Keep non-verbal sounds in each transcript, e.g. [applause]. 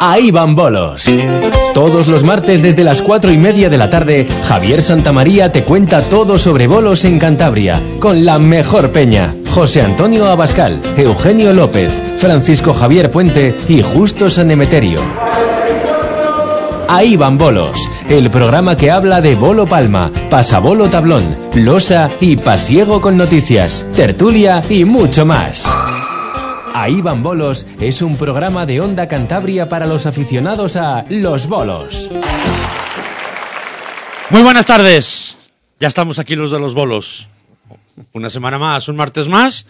Ahí van bolos. Todos los martes desde las cuatro y media de la tarde, Javier Santamaría te cuenta todo sobre bolos en Cantabria, con la mejor peña. José Antonio Abascal, Eugenio López, Francisco Javier Puente y Justo San Emeterio. Ahí van bolos, el programa que habla de bolo palma, pasabolo tablón, losa y pasiego con noticias, tertulia y mucho más. Ahí van bolos es un programa de Onda Cantabria para los aficionados a los bolos. Muy buenas tardes. Ya estamos aquí los de los bolos. Una semana más, un martes más.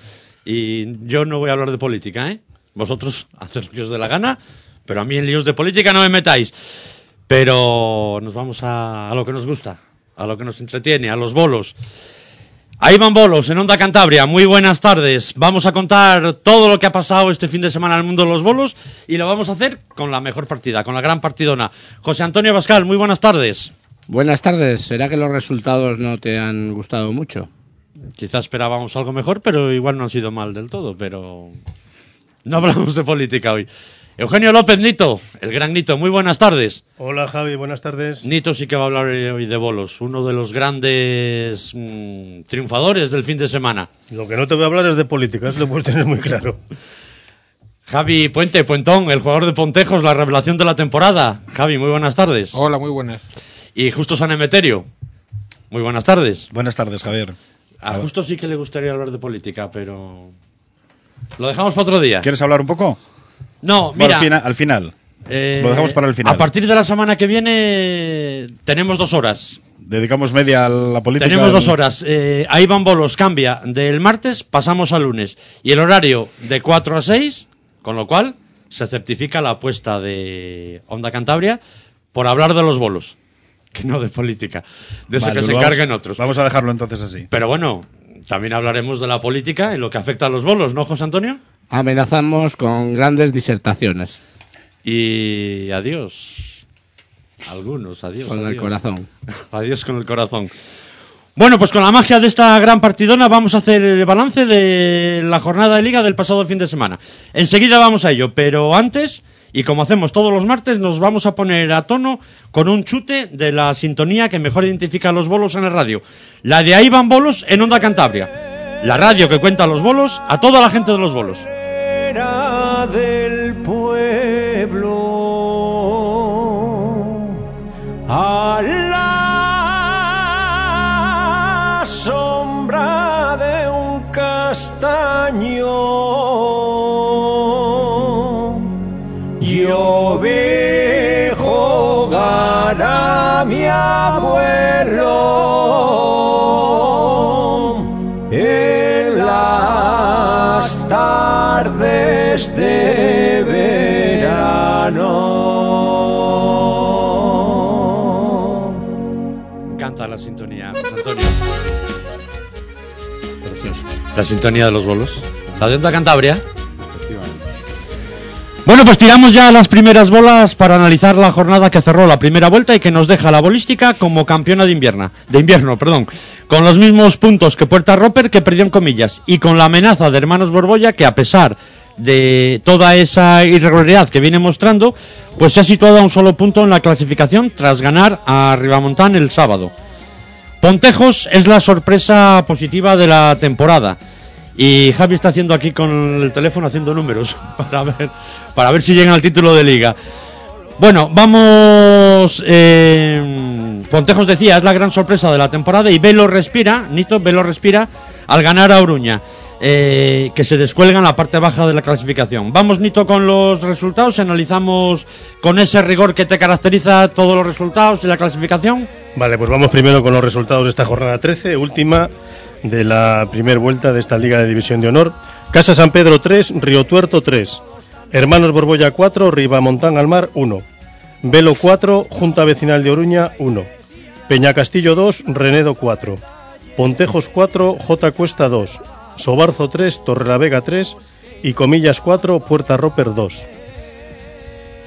Y yo no voy a hablar de política, ¿eh? Vosotros [laughs] haced lo que os dé la gana, pero a mí en líos de política no me metáis. Pero nos vamos a, a lo que nos gusta, a lo que nos entretiene, a los bolos. Ahí van bolos en Onda Cantabria. Muy buenas tardes. Vamos a contar todo lo que ha pasado este fin de semana en el mundo de los bolos y lo vamos a hacer con la mejor partida, con la gran partidona. José Antonio Bascal, muy buenas tardes. Buenas tardes. ¿Será que los resultados no te han gustado mucho? Quizás esperábamos algo mejor, pero igual no han sido mal del todo. Pero no hablamos de política hoy. Eugenio López Nito, el gran Nito, muy buenas tardes. Hola Javi, buenas tardes. Nito sí que va a hablar hoy de bolos, uno de los grandes mm, triunfadores del fin de semana. Lo que no te voy a hablar es de política, eso lo puedes tener muy claro. Javi Puente, Puentón, el jugador de Pontejos, la revelación de la temporada. Javi, muy buenas tardes. Hola, muy buenas. Y Justo San Emeterio, muy buenas tardes. Buenas tardes, Javier. A Justo sí que le gustaría hablar de política, pero lo dejamos para otro día. ¿Quieres hablar un poco? No, mira. al, fina- al final. eh, Lo dejamos para el final. A partir de la semana que viene tenemos dos horas. Dedicamos media a la política. Tenemos dos horas. Eh, ahí van bolos, cambia del martes, pasamos al lunes. Y el horario de 4 a 6, con lo cual se certifica la apuesta de Onda Cantabria por hablar de los bolos, que no de política. De eso Vale, que se lo vamos- encarguen otros. Vamos a dejarlo entonces así. Pero bueno, también hablaremos de la política y lo que afecta a los bolos, ¿no, José Antonio? Amenazamos con grandes disertaciones Y adiós. Algunos, adiós. con el adiós. corazón. [laughs] Adiós con el corazón. Bueno, pues con la magia de esta gran partidona vamos a hacer el balance de la jornada de liga del pasado fin de semana. Enseguida vamos a ello, pero antes, y como hacemos todos los martes, nos vamos a poner a tono con un chute de la sintonía que mejor identifica a los bolos en el radio. La de Ahí van bolos en Onda Cantabria. La radio que cuenta los bolos a toda la gente de los bolos. Era del pueblo. A la sombra de un castaño. Yo vi jugar a mi abuelo de verano. Me encanta la sintonía, José Antonio. La sintonía de los bolos. La de Onda Cantabria. Bueno, pues tiramos ya las primeras bolas para analizar la jornada que cerró la primera vuelta y que nos deja la bolística como campeona de invierno, de invierno, perdón, con los mismos puntos que Puerta Roper que perdió en comillas y con la amenaza de Hermanos Borbolla que a pesar de toda esa irregularidad que viene mostrando, pues se ha situado a un solo punto en la clasificación tras ganar a Ribamontán el sábado. Pontejos es la sorpresa positiva de la temporada. Y Javi está haciendo aquí con el teléfono haciendo números [laughs] para ver, para ver si llegan al título de liga. Bueno, vamos. eh, Pontejos decía, es la gran sorpresa de la temporada y Velo respira, Nito Velo respira al ganar a Oruña, eh, que se descuelga en la parte baja de la clasificación. Vamos, Nito, con los resultados, analizamos con ese rigor que te caracteriza todos los resultados y la clasificación. Vale, pues vamos primero con los resultados de esta jornada 13, última de la primera vuelta de esta Liga de División de Honor. Casa San Pedro 3, Río Tuerto 3. Hermanos Borbolla 4, Ribamontán al Mar 1. Velo 4, Junta Vecinal de Oruña 1. Peña Castillo 2, Renedo 4. Pontejos 4, J Cuesta 2. Sobarzo 3, Torrelavega 3 y Comillas 4, Puerta Roper 2.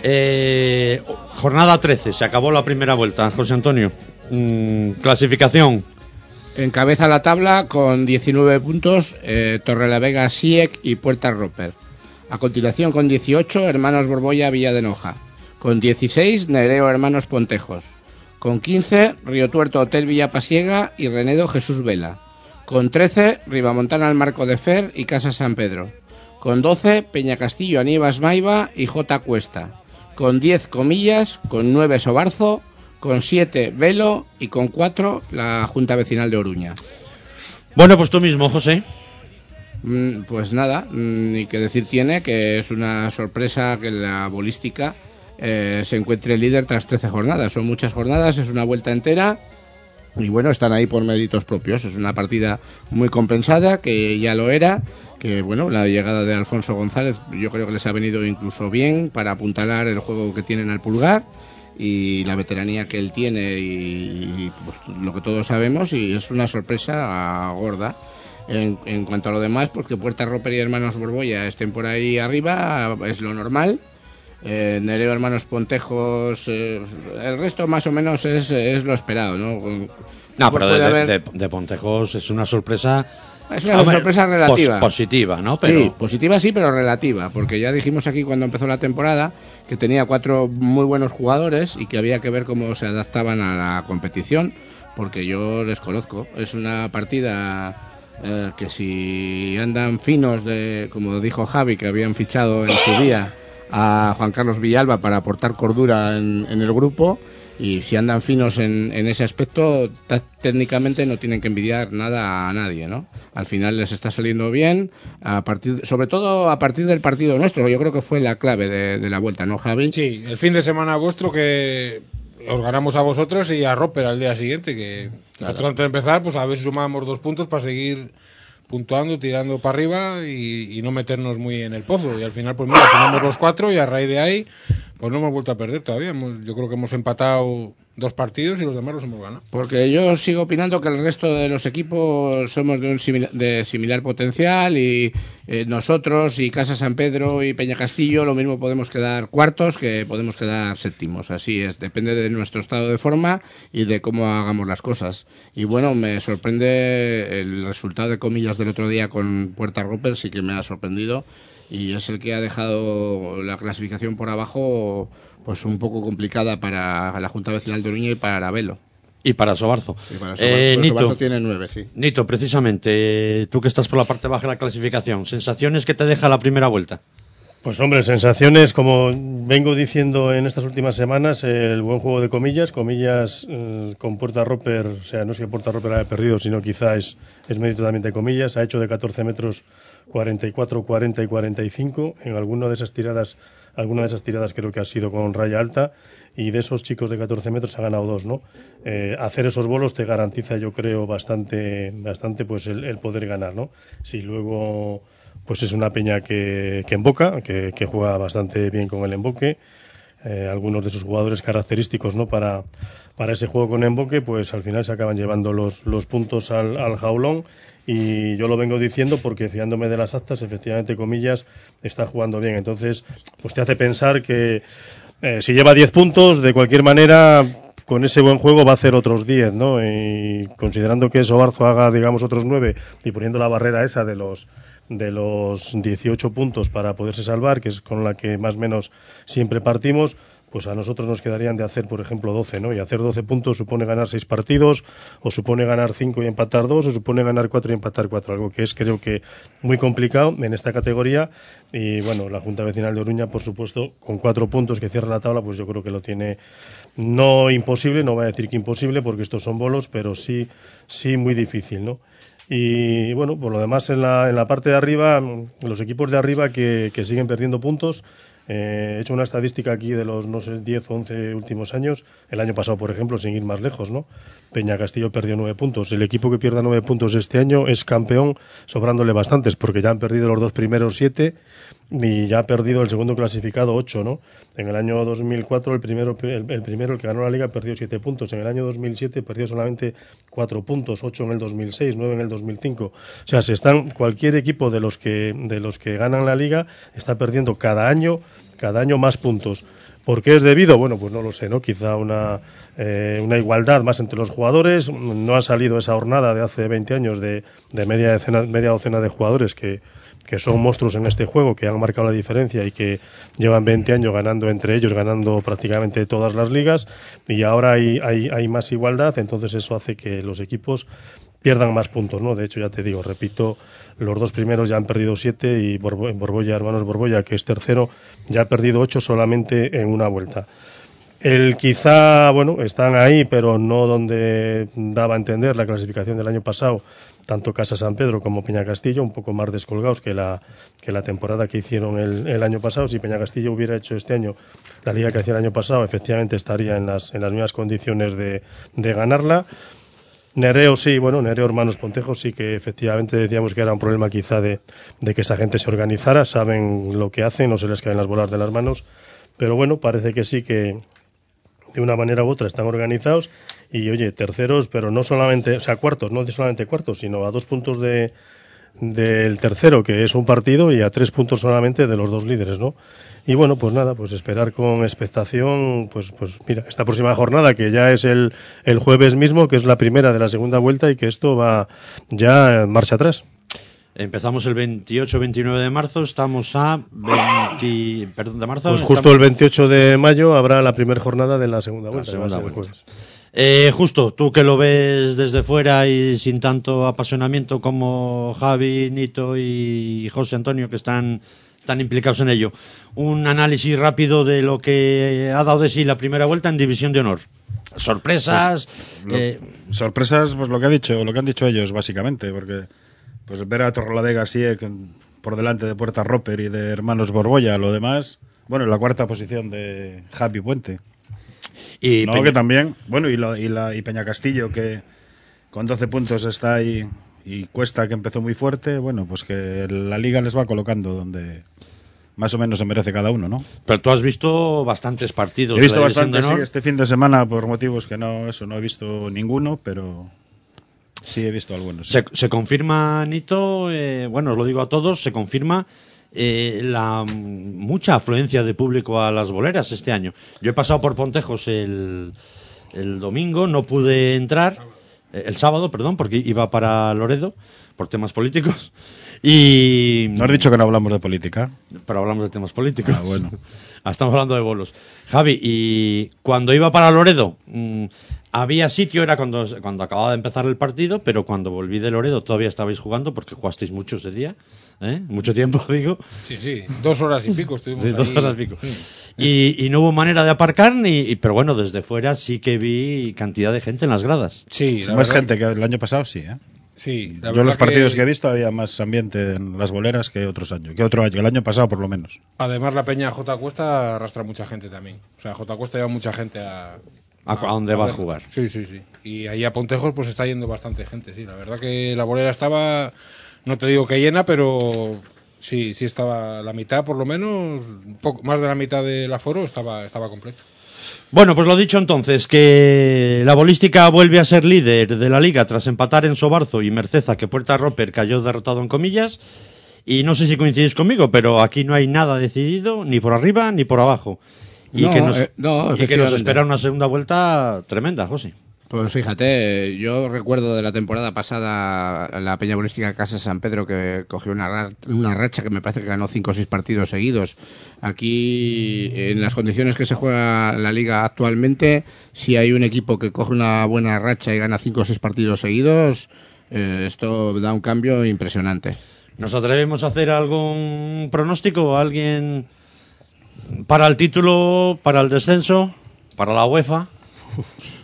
Eh, jornada 13, se acabó la primera vuelta, José Antonio. Mm, clasificación. Encabeza la tabla con 19 puntos eh, Torrelavega, Siek y Puerta Roper. A continuación con 18 Hermanos Borbolla, Villa de Noja. Con 16, Nereo Hermanos Pontejos. Con 15, Río Tuerto Hotel Villapasiega y Renedo Jesús Vela. Con 13, Ribamontana El Marco de Fer y Casa San Pedro. Con 12, Peña Castillo Aníbas Maiva y J Cuesta. Con 10, Comillas. Con 9, Sobarzo. Con 7, Velo. Y con 4, la Junta Vecinal de Oruña. Bueno, pues tú mismo, José. Mm, Pues nada, mm, ni que decir tiene que es una sorpresa que la bolística eh, se encuentre líder tras 13 jornadas. Son muchas jornadas, es una vuelta entera y bueno, están ahí por méritos propios. Es una partida muy compensada, que ya lo era, que bueno, la llegada de Alfonso González yo creo que les ha venido incluso bien para apuntalar el juego que tienen al pulgar y la veteranía que él tiene y, pues, lo que todos sabemos y es una sorpresa gorda. En, cuanto a lo demás, pues que Puerta Roper y Hermanos Borbolla estén por ahí arriba es lo normal. Eh, Nereo Hermanos Pontejos, eh, el resto más o menos es, es lo esperado, ¿no? No, pero de, haber- de- de Pontejos es una sorpresa. Es una Hombre, sorpresa relativa. pos- positiva, ¿no? Pero Sí, positiva sí, pero relativa, porque ya dijimos aquí cuando empezó la temporada que tenía cuatro muy buenos jugadores y que había que ver cómo se adaptaban a la competición, porque yo les conozco. Es una partida eh, que si andan finos, de, como dijo Javi, que habían fichado en su día a Juan Carlos Villalba para aportar cordura en, en el grupo, y si andan finos en, en ese aspecto, técnicamente no tienen que envidiar nada a nadie, ¿no? Al final les está saliendo bien, a partir, sobre todo a partir del partido nuestro, yo creo que fue la clave de, de la vuelta, ¿no, Javi? Sí, el fin de semana vuestro que os ganamos a vosotros y a Roper al día siguiente, que nosotros antes de empezar, pues a ver si sumamos dos puntos para seguir puntuando, tirando para arriba y, y no meternos muy en el pozo. Y al final, pues mira, sumamos los cuatro y a raíz de ahí, pues no hemos vuelto a perder todavía. Yo creo que hemos empatado dos partidos y los demás los hemos ganado. Porque yo sigo opinando que el resto de los equipos somos de un simila- de similar potencial y eh, nosotros y Casa San Pedro y Peña Castillo lo mismo podemos quedar cuartos que podemos quedar séptimos. Así es, depende de nuestro estado de forma y de cómo hagamos las cosas. Y bueno, me sorprende el resultado de comillas del otro día con Puerta Roper, sí que me ha sorprendido y es el que ha dejado la clasificación por abajo pues un poco complicada para la Junta Vecinal de Oruña y para Velo. y para Sobarzo. Y para Eh, Sobarzo- pues Nito, Sobarzo tiene nueve, sí. Nito, precisamente, eh, tú que estás por la parte baja de la clasificación, sensaciones que te deja la primera vuelta. Pues hombre, sensaciones, como vengo diciendo en estas últimas semanas, el buen juego de comillas, comillas eh, con Puerta Roper, o sea, no es que Puerta Roper haya perdido, sino quizá es, es mérito también de comillas, ha hecho de 14 metros 44, 40 y 45, en alguna de esas tiradas, alguna de esas tiradas creo que ha sido con raya alta, y de esos chicos de 14 metros ha ganado dos, ¿no? Eh, hacer esos bolos te garantiza, yo creo, bastante, bastante pues el, poder ganar, ¿no? Si luego pues es una peña que, que emboca, que, que juega bastante bien con el emboque. Eh, algunos de sus jugadores característicos ¿no? para, para ese juego con emboque, pues al final se acaban llevando los, los puntos al, al jaulón. Y yo lo vengo diciendo porque fiándome de las actas, efectivamente, comillas, está jugando bien. Entonces, pues te hace pensar que eh, si lleva 10 puntos, de cualquier manera, con ese buen juego va a hacer otros 10, ¿no? Y considerando que Sobarzo haga, digamos, otros 9 y poniendo la barrera esa de los de los 18 puntos para poderse salvar, que es con la que más o menos siempre partimos, pues a nosotros nos quedarían de hacer, por ejemplo, 12, ¿no? Y hacer 12 puntos supone ganar 6 partidos, o supone ganar 5 y empatar 2, o supone ganar 4 y empatar 4, algo que es creo que muy complicado en esta categoría. Y bueno, la Junta Vecinal de Oruña, por supuesto, con 4 puntos que cierra la tabla, pues yo creo que lo tiene no imposible, no voy a decir que imposible, porque estos son bolos, pero sí, sí muy difícil, ¿no? Y bueno, por lo demás en la, en la parte de arriba, los equipos de arriba que, que siguen perdiendo puntos, eh, he hecho una estadística aquí de los, no sé, 10 o 11 últimos años. El año pasado, por ejemplo, sin ir más lejos, ¿no? Peña Castillo perdió 9 puntos. El equipo que pierda 9 puntos este año es campeón, sobrándole bastantes, porque ya han perdido los dos primeros 7 y ya ha perdido el segundo clasificado 8, ¿no? En el año 2004 el primero, el, primero, el que ganó la liga, perdió 7 puntos. En el año 2007 perdió solamente 4 puntos, 8 en el 2006, 9 en el 2005. O sea, se están cualquier equipo de los que de los que ganan la liga está perdiendo cada año, cada año más puntos. ¿Por qué es debido? Bueno, pues no lo sé, ¿no? Quizá una, eh, una igualdad más entre los jugadores. No ha salido esa jornada de hace 20 años de, de media, decena, media docena de jugadores que, que son monstruos en este juego, que han marcado la diferencia y que llevan 20 años ganando entre ellos, ganando prácticamente todas las ligas, y ahora hay, hay, más igualdad, entonces eso hace que los equipos pierdan más puntos, ¿no? De hecho, ya te digo, repito, los dos primeros ya han perdido siete y Borbo- Borbolla, hermanos Borbolla, que es tercero, ya ha perdido ocho solamente en una vuelta. El quizá, bueno, están ahí, pero no donde daba a entender la clasificación del año pasado, tanto Casa San Pedro como Peña Castillo, un poco más descolgados que la, que la temporada que hicieron el, año pasado. Si Peña Castillo hubiera hecho este año la liga que hacía el año pasado, efectivamente estaría en las, en las mismas condiciones de, de ganarla. Nereo sí, bueno, Nereo Hermanos Pontejos sí que efectivamente decíamos que era un problema quizá de, de que esa gente se organizara, saben lo que hacen, no se les caen las bolas de las manos, pero bueno, parece que sí que de una manera u otra están organizados y oye, terceros, pero no solamente, o sea, cuartos, no solamente cuartos, sino a dos puntos de del tercero, que es un partido, y a tres puntos solamente de los dos líderes, ¿no? Y bueno, pues nada, pues esperar con expectación, pues, pues mira, esta próxima jornada, que ya es el, el jueves mismo, que es la primera de la segunda vuelta y que esto va ya en marcha atrás. Empezamos el 28-29 de marzo, estamos a 20, perdón, de marzo. Pues justo el 28 de mayo habrá la primera jornada de la segunda vuelta. que va a segunda vuelta. Eh, justo, tú que lo ves desde fuera y sin tanto apasionamiento como Javi, Nito y José Antonio que están, están implicados en ello. Un análisis rápido de lo que ha dado de sí la primera vuelta en División de Honor. Sorpresas. Lo- eh, Sorpresas, pues lo que ha dicho, lo que han dicho ellos, básicamente, porque pues ver a Torrelavega así eh, por delante de Puerta Roper y de Hermanos Borbolla, lo demás, bueno, y la cuarta posición de Javi Puente. Y no, Peña- que también, bueno, y, la, y, la, y Peña Castillo, que con 12 puntos está ahí y Cuesta, que empezó muy fuerte, bueno, pues que la liga les va colocando donde más o menos se merece cada uno, ¿no? pero tú has visto bastantes partidos. He visto de la División bastante, de sí, este fin de semana por motivos que no, eso, no he visto ninguno, pero sí he visto algunos. Se, se confirma, Nito, eh, bueno, os lo digo a todos, se confirma eh, la mucha afluencia de público a las boleras este año. Yo he pasado por Pontejos el, el domingo, no pude entrar, eh, el sábado, perdón, porque iba para Loredo por temas políticos. Y, ¿No has dicho que no hablamos de política? pero hablamos de temas políticos. Ah, bueno. [laughs] Estamos hablando de bolos. Javi, y cuando iba para Loredo, mm, había sitio, era cuando, cuando acababa de empezar el partido, pero cuando volví de Loredo todavía estabais jugando porque jugasteis mucho ese día, ¿eh? mucho tiempo, [laughs] digo. Sí, sí, dos horas y pico estuvimos Sí, dos horas pico. Y, y no hubo manera de aparcar, ni, y- pero bueno, desde fuera sí que vi cantidad de gente en las gradas. Sí, la Más verdad- gente que el año pasado, sí, ¿eh? Sí, la Yo los partidos que... he visto había más ambiente en las boleras que otros años, que otro año, el año pasado por lo menos. Además, la peña J Cuesta arrastra mucha gente también. O sea, J Cuesta lleva mucha gente a. ¿A- a dónde va a jugar? Sí, sí, sí. Y ahí a Pontejos, pues está yendo bastante gente, sí. La verdad que la bolera estaba. No te digo que llena, pero. Sí, sí estaba la mitad, por lo menos. poco, más de la mitad del aforo estaba, estaba completo. Bueno, pues lo dicho entonces, que la bolística vuelve a ser líder de la liga tras empatar en Sobarzo y Merceza, que Puerta Roper cayó derrotado en comillas. Y no sé si coincidís conmigo, pero aquí no hay nada decidido, ni por arriba ni por abajo. Y, No, que, nos, eh, no, y que nos espera una segunda vuelta tremenda, José. Pues fíjate, yo recuerdo de la temporada pasada la Peña Bolística Casa San Pedro que cogió una, una racha que me parece que ganó cinco o seis partidos seguidos. Aquí, en las condiciones que se juega la liga actualmente, si hay un equipo que coge una buena racha y gana cinco o seis partidos seguidos, eh, esto da un cambio impresionante. ¿Nos atrevemos a hacer algún pronóstico? ¿Alguien para el título, para el descenso, para la UEFA? [laughs]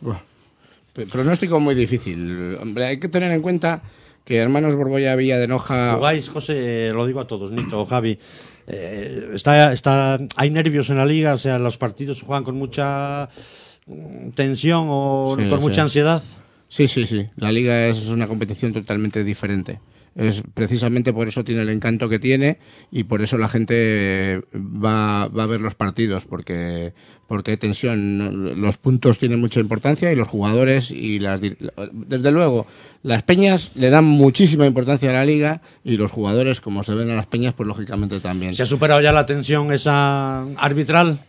Pronóstico muy difícil. Hombre, hay que tener en cuenta que Hermanos Borbolla Villa de Noja... Jugáis, José, lo digo a todos, Nito, Javi. eh, está, está, hay nervios en la liga, o sea, los partidos se juegan con mucha mm, tensión o Sí, con sí. mucha ansiedad. Sí, sí, sí. La liga es una competición totalmente diferente. Es precisamente por eso tiene el encanto que tiene y por eso la gente va, va a ver los partidos porque porque hay tensión. Los puntos tienen mucha importancia y los jugadores y las desde luego las peñas le dan muchísima importancia a la liga y los jugadores como se ven a las peñas pues lógicamente también. ¿Se ha superado ya la tensión esa arbitral?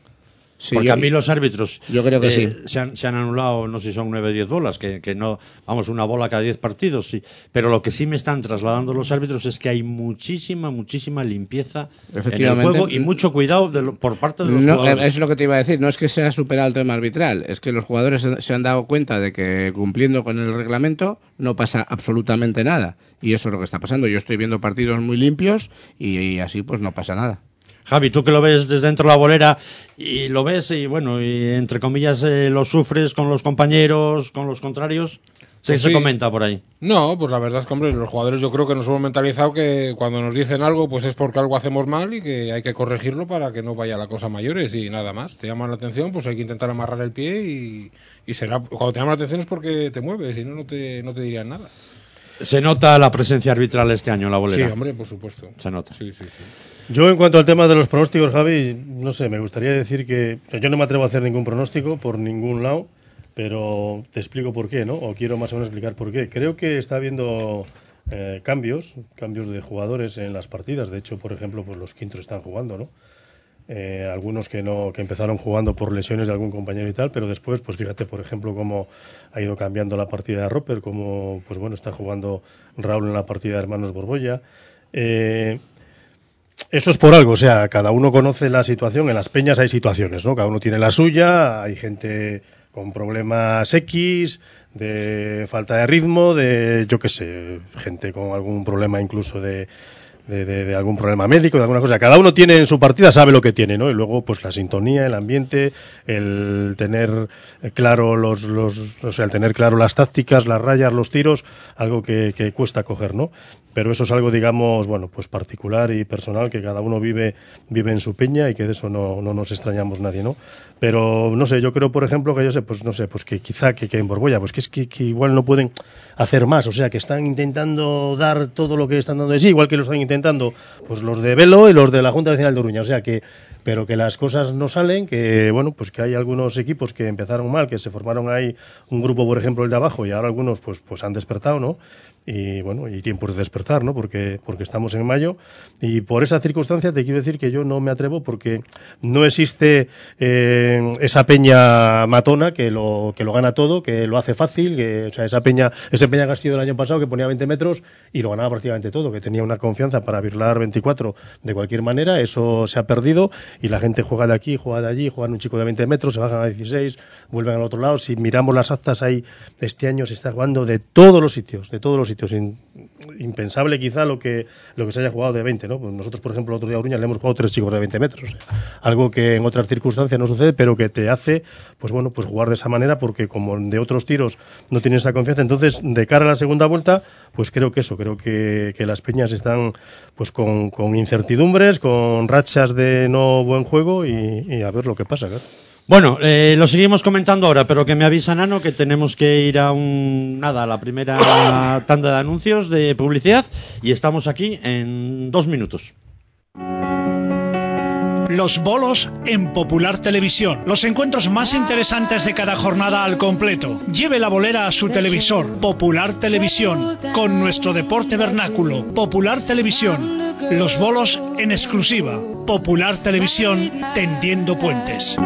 Sí, Porque yo- a mí los árbitros yo creo que eh, sí. se, han, se han anulado, no sé si son 9 o 10 bolas, que, que no, vamos, una bola cada 10 partidos, sí. Pero lo que sí me están trasladando los árbitros es que hay muchísima, muchísima limpieza en el juego y mucho cuidado de lo- por parte de los No, jugadores. eh, es lo que te iba a decir, no es que se ha superado el tema arbitral, es que los jugadores se, se han dado cuenta de que cumpliendo con el reglamento no pasa absolutamente nada. Y eso es lo que está pasando. Yo estoy viendo partidos muy limpios y, y así pues no pasa nada. Javi, tú que lo ves desde dentro de la bolera y lo ves y bueno, y entre comillas eh, lo sufres con los compañeros, con los contrarios, ¿qué Pues se sí. comenta por ahí? No, pues la verdad es que, hombre, los jugadores yo creo que nos hemos mentalizado que cuando nos dicen algo, pues es porque algo hacemos mal y que hay que corregirlo para que no vaya la cosa a mayores y nada más. Te llaman la atención, pues hay que intentar amarrar el pie y, y será. Cuando te llaman la atención es porque te mueves, si no, no te, no te dirían nada. Se nota la presencia arbitral este año en la Sí, bolera. hombre, por supuesto. Se nota. Sí, sí, sí. Yo, en cuanto al tema de los pronósticos, Javi, no sé, me gustaría decir que yo no me atrevo a hacer ningún pronóstico por ningún lado, pero te explico por qué, ¿no? O quiero más o menos explicar por qué. Creo que está habiendo eh, cambios, cambios de jugadores en las partidas. De hecho, por ejemplo, pues los quintos están jugando, ¿no? Eh, algunos que no que empezaron jugando por lesiones de algún compañero y tal, pero después, pues fíjate, por ejemplo, cómo ha ido cambiando la partida de Roper, cómo, pues bueno, está jugando Raúl en la partida de Hermanos Borbolla. Eh, eso es por algo, o sea, cada uno conoce la situación, en las peñas hay situaciones, ¿no? Cada uno tiene la suya, hay gente con problemas X, de falta de ritmo, de, yo qué sé, gente con algún problema incluso de, de, algún problema médico, de alguna cosa. Cada uno tiene en su partida, sabe lo que tiene, ¿no? Y luego, pues la sintonía, el ambiente, el tener claro los, los o sea, el tener claro las tácticas, las rayas, los tiros, algo que, que cuesta coger, ¿no? Pero eso es algo, digamos, bueno, pues particular y personal que cada uno vive, vive en su peña y que de eso no, no nos extrañamos nadie, ¿no? Pero, no sé, yo creo, por ejemplo, que yo sé, pues no sé, pues que quizá que, que en Borbolla, pues que es que, que igual no pueden hacer más, o sea, que están intentando dar todo lo que están dando de sí, igual que lo están intentando pues los de Velo y los de la Junta Vecinal de Uruña, o sea, que pero que las cosas no salen, que bueno, pues que hay algunos equipos que empezaron mal, que se formaron ahí un grupo, por ejemplo, el de abajo y ahora algunos pues pues han despertado, ¿no? Y bueno, y tiempo de despertar, ¿no? Porque porque estamos en mayo y por esa circunstancia te quiero decir que yo no me atrevo porque no existe eh, esa peña matona que lo que lo gana todo, que lo hace fácil, que o sea, esa peña ese peña Castillo del año pasado que ponía 20 metros y lo ganaba prácticamente todo, que tenía una confianza para virlar 24 de cualquier manera, eso se ha perdido y la gente juega de aquí, juega de allí, juegan un chico de 20 metros, se bajan a 16, vuelven al otro lado. Si miramos las actas ahí, este año se está jugando de todos los sitios, de todos los sitios. In- impensable quizá lo que, lo que se haya jugado de 20, ¿no? Pues nosotros, por ejemplo, el otro día a Uruña le hemos jugado tres chicos de 20 metros. algo que en otras circunstancias no sucede, pero que te hace, pues bueno, pues jugar de esa manera porque como de otros tiros no tienes esa confianza. Entonces, de cara a la segunda vuelta, pues creo que eso, creo que, las peñas están pues con, con incertidumbres, con rachas de no buen juego y, a ver lo que pasa. Bueno, eh, lo seguimos comentando ahora, pero que me avisa Nano que tenemos que ir a un nada, a la primera [coughs] tanda de anuncios de publicidad y estamos aquí en dos minutos. Los bolos en Popular Televisión. Los encuentros más interesantes de cada jornada al completo. Lleve la bolera a su televisor. Popular Televisión. Con nuestro deporte vernáculo. Popular Televisión. Los bolos en exclusiva. Popular Televisión. Tendiendo puentes.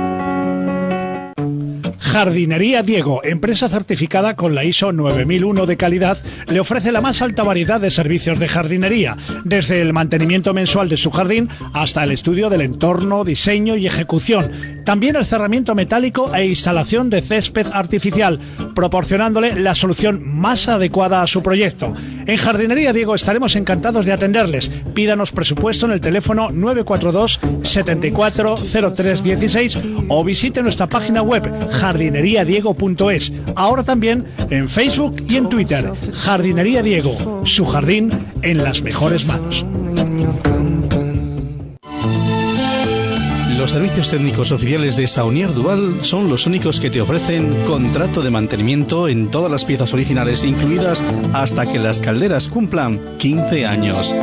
Jardinería Diego, empresa certificada con la ISO 9001 de calidad, le ofrece la más alta variedad de servicios de jardinería, desde el mantenimiento mensual de su jardín hasta el estudio del entorno, diseño y ejecución. También el cerramiento metálico e instalación de césped artificial, proporcionándole la solución más adecuada a su proyecto. En Jardinería Diego estaremos encantados de atenderles. Pídanos presupuesto en el teléfono 942 740316 o visite nuestra página web jardineriadiego.es. Ahora también en Facebook y en Twitter. Jardinería Diego, su jardín en las mejores manos. Los servicios técnicos oficiales de Saunier Dual son los únicos que te ofrecen contrato de mantenimiento en todas las piezas originales incluidas hasta que las calderas cumplan 15 años.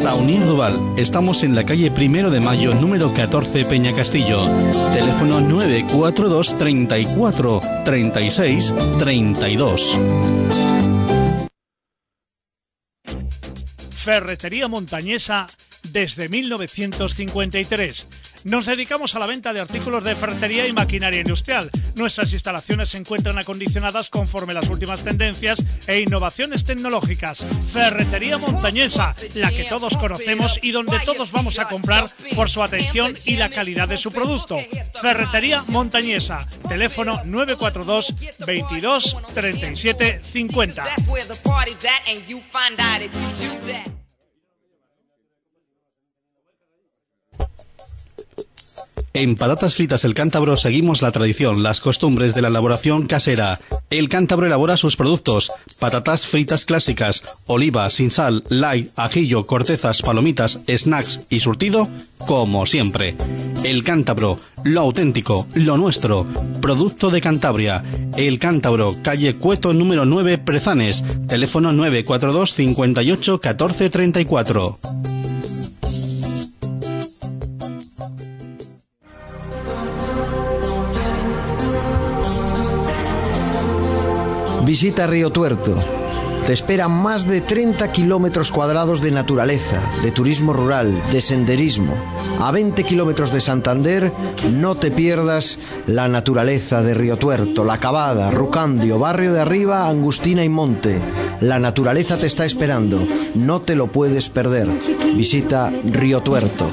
Saunier Dual, estamos en la calle Primero de Mayo, número 14, Peña Castillo. Teléfono 942 34 36 32. Ferretería Montañesa desde 1953. Nos dedicamos a la venta de artículos de ferretería y maquinaria industrial. Nuestras instalaciones se encuentran acondicionadas conforme las últimas tendencias e innovaciones tecnológicas. Ferretería Montañesa, la que todos conocemos y donde todos vamos a comprar por su atención y la calidad de su producto. Ferretería Montañesa, teléfono 942 22 37 50. En Patatas Fritas El Cántabro seguimos la tradición, las costumbres de la elaboración casera. El Cántabro elabora sus productos, patatas fritas clásicas, oliva, sin sal, light, ajillo, cortezas, palomitas, snacks y surtido, como siempre. El Cántabro, lo auténtico, lo nuestro, producto de Cantabria. El Cántabro, calle Cueto número 9, Prezanes, teléfono 942 58 14 34. Visita Río Tuerto. Te esperan más de 30 kilómetros cuadrados de naturaleza, de turismo rural, de senderismo. A 20 kilómetros de Santander, no te pierdas la naturaleza de Río Tuerto, La Cabada, Rucandio, Barrio de Arriba, Angustina y Monte. La naturaleza te está esperando, no te lo puedes perder. Visita Río Tuerto.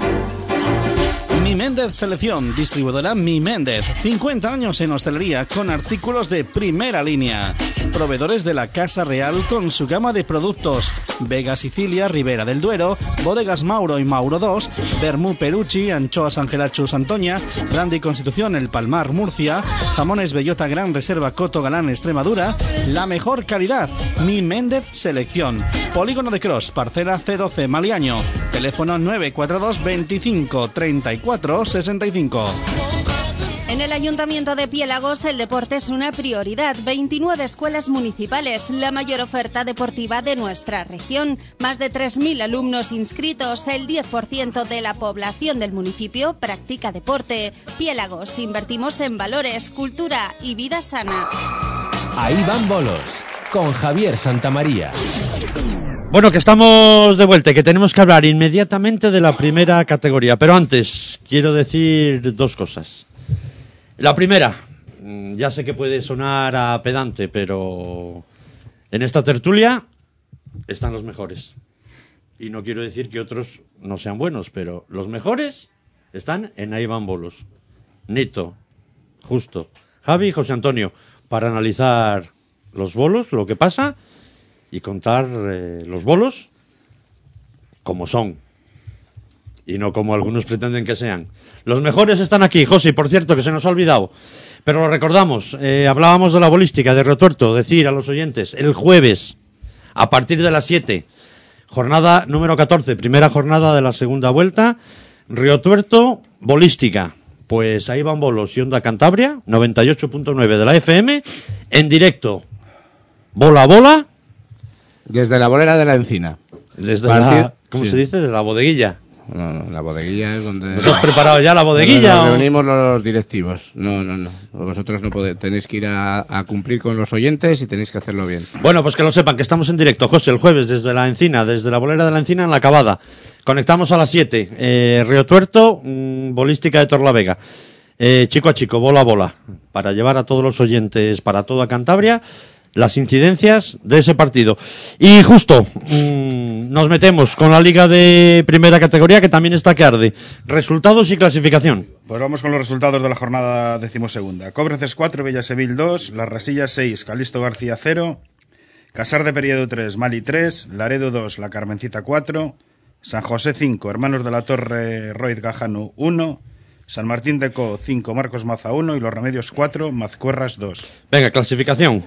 Mi Méndez Selección, distribuidora Mi Méndez. 50 años en hostelería con artículos de primera línea. Proveedores de la Casa Real con su gama de productos. Vega Sicilia, Ribera del Duero, Bodegas Mauro y Mauro 2, Bermú Perucci, Anchoas Angelachus Antoña, Brandy Constitución El Palmar Murcia, Jamones Bellota Gran Reserva Coto Galán Extremadura, la mejor calidad. Mi Méndez Selección. Polígono de Cross, parcela C12 Maliaño. Teléfono 942 25 34 65. En el Ayuntamiento de Piélagos el deporte es una prioridad. 29 escuelas municipales, la mayor oferta deportiva de nuestra región. Más de 3.000 alumnos inscritos, el 10% de la población del municipio practica deporte. Piélagos, invertimos en valores, cultura y vida sana. Ahí van bolos, con Javier Santamaría. Bueno, que estamos de vuelta y que tenemos que hablar inmediatamente de la primera categoría. Pero antes, quiero decir dos cosas. La primera, mm, ya sé que puede sonar a pedante, pero en esta tertulia están los mejores. Y no quiero decir que otros no sean buenos, pero los mejores están en Ahí bolos. Nito, Justo, Javi y José Antonio, para analizar los bolos, lo que pasa y contar eh, los bolos como son y no como algunos pretenden que sean. Los mejores están aquí, José, por cierto, que se nos ha olvidado. Pero lo recordamos, eh, hablábamos de la bolística de Retuerto, decir a los oyentes, el jueves, a partir de las 7, jornada número 14, primera jornada de la segunda vuelta, Río Tuerto, bolística. Pues ahí van bolos y Onda Cantabria, 98.9 de la FM, en directo, bola a bola, Desde la bolera de la encina. desde Partir- la, ¿cómo sí. se dice? De la bodeguilla. No, no, la bodeguilla es donde... ¿Nos has preparado ya la bodeguilla Nos o? reunimos los directivos. No, no, no. Vosotros no podéis, tenéis que ir a, a cumplir con los oyentes y tenéis que hacerlo bien. Bueno, pues que lo sepan, que estamos en directo, José, el jueves desde la Encina, desde la bolera de la Encina en la Cabada. Conectamos a las 7. Eh, Río Tuerto, mm, bolística de Torlavega. Eh, chico a chico, bola a bola, para llevar a todos los oyentes, para toda Cantabria, las incidencias de ese partido. Y justo, mm, nos metemos con la liga de primera categoría, que también está que arde. Resultados y clasificación. Pues vamos con los resultados de la jornada decimosegunda. Cobreces 4, Villasevil 2, Las Rasillas 6, Calisto García 0, Casar de Periedo 3, Mali 3, Laredo 2, La Carmencita 4, San José 5, Hermanos de la Torre Roid Gajano 1, San Martín de Co 5, Marcos Maza 1 y Los Remedios 4, Mazcuerras 2. Venga, clasificación.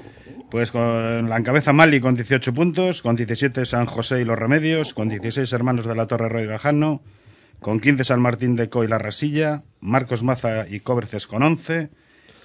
Pues con la encabeza Mali con 18 puntos, con 17 San José y Los Remedios, con 16 Hermanos de la Torre Roy Gajano, con 15 San Martín de Co y La Rasilla, Marcos Maza y Cobreces con 11,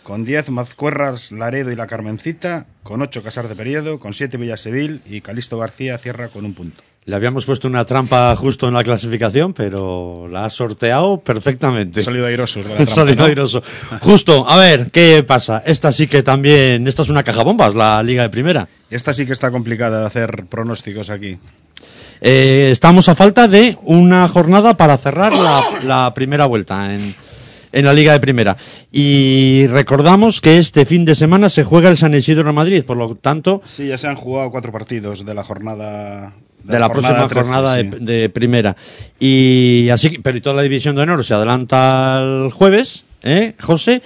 con 10 Mazcuerras, Laredo y La Carmencita, con 8 Casar de Periedo, con 7 Villasevil y Calisto García cierra con un punto. Le habíamos puesto una trampa justo en la clasificación, pero la ha sorteado perfectamente. Salido airoso de la [laughs] trampa, Salido ¿no? airoso. Justo, a ver, ¿qué pasa? Esta sí que también, esta es una caja bombas, la Liga de Primera. Esta sí que está complicada de hacer pronósticos aquí. Eh, estamos a falta de una jornada para cerrar la, la primera vuelta en, en la Liga de Primera. Y recordamos que este fin de semana se juega el San Isidro Madrid, por lo tanto, Sí, ya se han jugado cuatro partidos de la jornada. De la, próxima 13, jornada sí. de, de primera. Y así, que- pero y toda la división de honor se adelanta el jueves, ¿eh, José?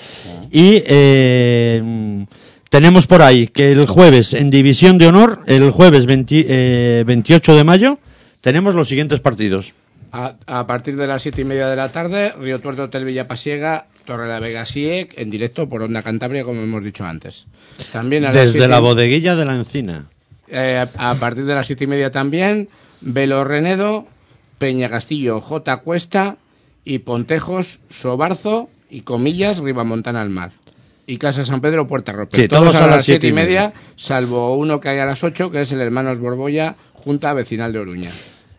Y eh, tenemos por ahí que el jueves en división de honor, el jueves 20 eh, 28 de mayo, tenemos los siguientes partidos. A, a partir de las siete y media de la tarde, Río Tuerto, Hotel Villa Pasiega, Torre la Vega Siec, en directo por Onda Cantabria, como hemos dicho antes. También a Desde la bodeguilla de la encina. Eh, a partir de las siete y media también, Velo Renedo, Peña Castillo, J Cuesta y Pontejos, Sobarzo y Comillas, Ribamontana al Mar. Y Casa San Pedro, Puerta Roper. Sí, todos a las siete y siete y media, salvo uno que hay a las ocho, que es el Hermanos Borbolla, Junta Vecinal de Oruña.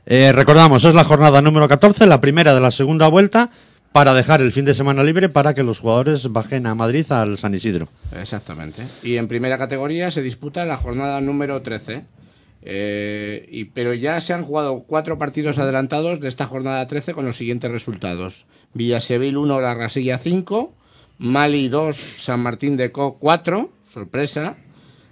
Eh, recordamos, es la jornada número 14, la primera de la segunda vuelta, para dejar el fin de semana libre para que los jugadores bajen a Madrid al San Isidro. Exactamente. Y en primera categoría se disputa la jornada número 13. Eh, y, pero ya se han jugado cuatro partidos adelantados de esta jornada 13 con los siguientes resultados. Villasevil 1, La Rasilla 5, Mali 2, San Martín de Co 4, sorpresa.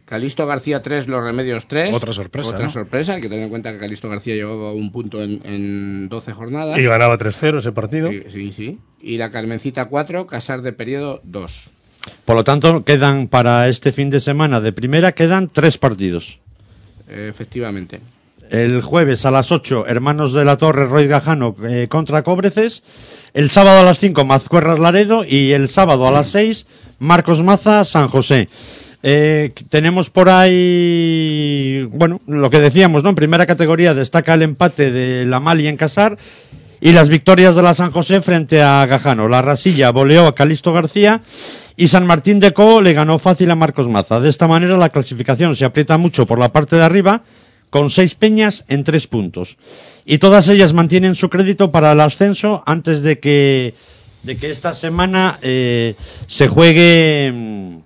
Calisto García 3, Los Remedios 3. Otra sorpresa, Otra ¿no? sorpresa, hay que tener en cuenta que Calisto García llevaba un punto en, en 12 jornadas. Y ganaba 3-0 ese partido. Sí, sí, sí. Y la Carmencita 4, Casar de Periodo 2. Por lo tanto, quedan para este fin de semana de primera, quedan tres partidos. Efectivamente. El jueves a las 8, Hermanos de la Torre, Roy Gajano eh, contra Cobreces. El sábado a las 5, Mazcuerras Laredo. Y el sábado a las 6, Marcos Maza, San José. Eh, tenemos por ahí, bueno, lo que decíamos, ¿no? En primera categoría destaca el empate de la Mali en Casar y las victorias de la San José frente a Gajano. La Rasilla voleó a Calisto García y San Martín de Co le ganó fácil a Marcos Maza. De esta manera la clasificación se aprieta mucho por la parte de arriba con seis peñas en tres puntos. Y todas ellas mantienen su crédito para el ascenso antes de que, de que esta semana eh, se juegue...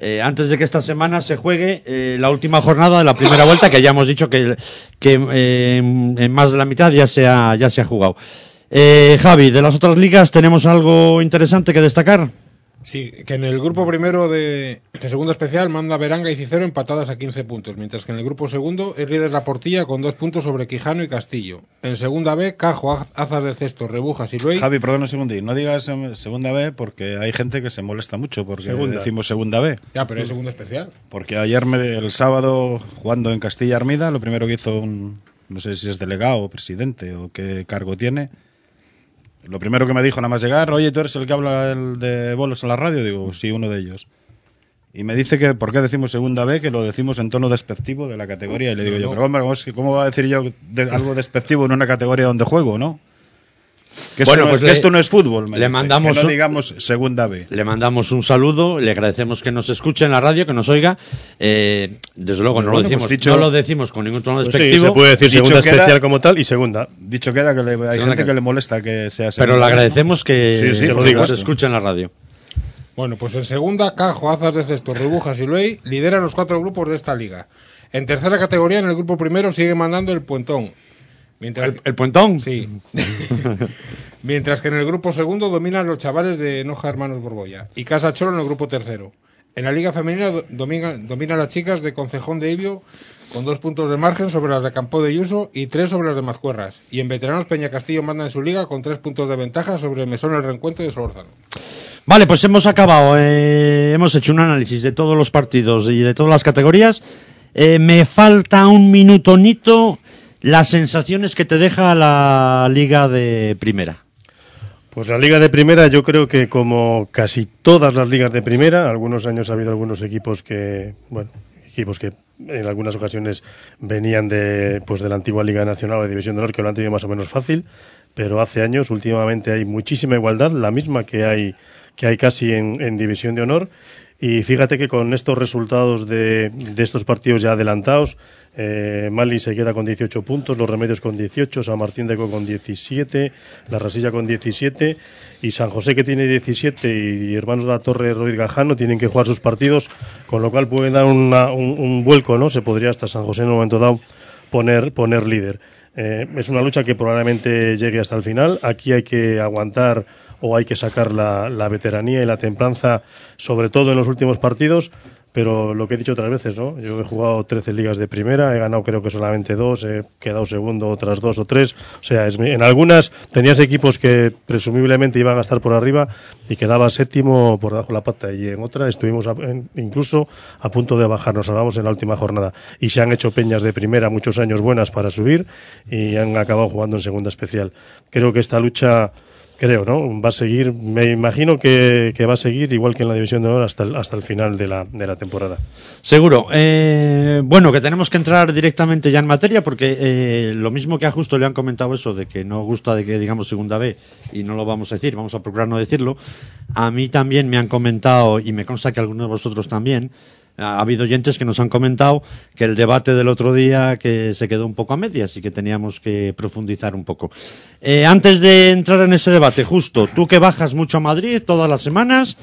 eh, antes de que esta semana se juegue eh, la última jornada de la primera vuelta, que ya hemos dicho que, eh, en, más de la mitad ya se ha, ya se ha jugado. Javi, de las otras ligas, ¿tenemos algo interesante que destacar? Sí, que en el grupo primero de, de segundo especial manda Veranga y Cicero empatadas a 15 puntos, mientras que en el grupo segundo es líder la Portilla con dos puntos sobre Quijano y Castillo. En segunda B, Cajo, Az- Azas de Cesto, Rebujas y Luey. Javi, perdona un segundo. y No digas em, segunda B porque hay gente que se molesta mucho porque Segunda. decimos segunda B. Ya, pero es segundo especial. Porque ayer, me- el sábado, jugando en Castilla Armida, lo primero que hizo un. No sé si es delegado o presidente o qué cargo tiene. Lo primero que me dijo nada más llegar, oye, tú eres el que habla el de bolos en la radio. Digo, sí, uno de ellos. Y me dice que, ¿por qué decimos segunda B? Que lo decimos en tono despectivo de la categoría. Y le digo yo, pero hombre, ¿cómo, va a decir yo algo despectivo en una categoría donde juego, no? Que Bueno, no, pues que le- esto no es fútbol. le dice, mandamos Que no un- digamos segunda B. Le mandamos un saludo, le agradecemos que nos escuche en la radio, que nos oiga. Eh, desde luego, no, Bueno, lo decimos, pues dicho- no lo decimos con ningún tono Pues sí, despectivo. se puede decir Dicho segunda queda- especial como tal y segunda. Dicho queda que le- hay Segunda gente que- que le molesta que sea pero segunda le B. agradecemos que, Sí, sí, que nos escuche en la radio. Bueno, pues en segunda, Cajo, Azas de Cesto, Rebujas y Luey lideran los cuatro grupos de esta liga. En tercera categoría, en el grupo primero, sigue mandando el Puentón. Mientras, ¿El puentón? Sí. [laughs] Mientras que en el grupo segundo dominan los chavales de Noja Hermanos Borbolla y Casa Cholo en el grupo tercero. En la liga femenina do- domina- dominan las chicas de Concejón de Ibio con dos puntos de margen sobre las de Campo de Yuso y tres sobre las de Mazcuerras. Y en veteranos Peña Castillo manda en su liga con tres puntos de ventaja sobre Mesón el Reencuentro de Solórzano. Vale, pues hemos acabado. eh, hemos hecho un análisis de todos los partidos y de todas las categorías. Eh, me falta un minutonito las sensaciones que te deja la liga de primera. Pues la liga de primera yo creo que como casi todas las ligas de primera, algunos años ha habido algunos equipos que, bueno, equipos que en algunas ocasiones venían de, pues de la antigua Liga Nacional o de División de Honor que lo han tenido más o menos fácil, pero hace años últimamente hay muchísima igualdad, la misma que hay que hay casi en, en División de Honor. Y fíjate que con estos resultados de, de estos partidos ya adelantados, eh, se queda con 18 puntos, Los Remedios con 18, San Martín de Co con 17, La Rasilla con 17 y San José que tiene 17 y Hermanos de la Torre Rodríguez Gajano tienen que jugar sus partidos, con lo cual pueden dar una- un, un vuelco, ¿no? Se podría hasta San José en un momento dado poner, poner líder. Eh, es una lucha que probablemente llegue hasta el final. Aquí hay que aguantar o hay que sacar la, veteranía y la templanza, sobre todo en los últimos partidos. Pero lo que he dicho otras veces, ¿no? Yo he jugado 13 ligas de primera, he ganado creo que solamente dos, he quedado segundo otras dos o tres. O sea, es- en algunas tenías equipos que presumiblemente iban a estar por arriba y quedaba séptimo por debajo de la pata. Y en otra estuvimos incluso a punto de bajar, nos salvamos en la última jornada. Y se han hecho peñas de primera muchos años buenas para subir y han acabado jugando en segunda especial. Creo que esta lucha creo, ¿no? Va a seguir, me imagino que, que va a seguir igual que en la División de Honor hasta el, hasta el final de la, de la temporada. Seguro. Eh, bueno, que tenemos que entrar directamente ya en materia porque eh, lo mismo que a Justo le han comentado eso de que no gusta de que digamos segunda B y no lo vamos a decir, vamos a procurar no decirlo. A mí también me han comentado y me consta que algunos de vosotros también. Ha habido oyentes que nos han comentado que el debate del otro día que se quedó un poco a medias y que teníamos que profundizar un poco. Eh, antes de entrar en ese debate, justo, tú que bajas mucho a Madrid todas las semanas,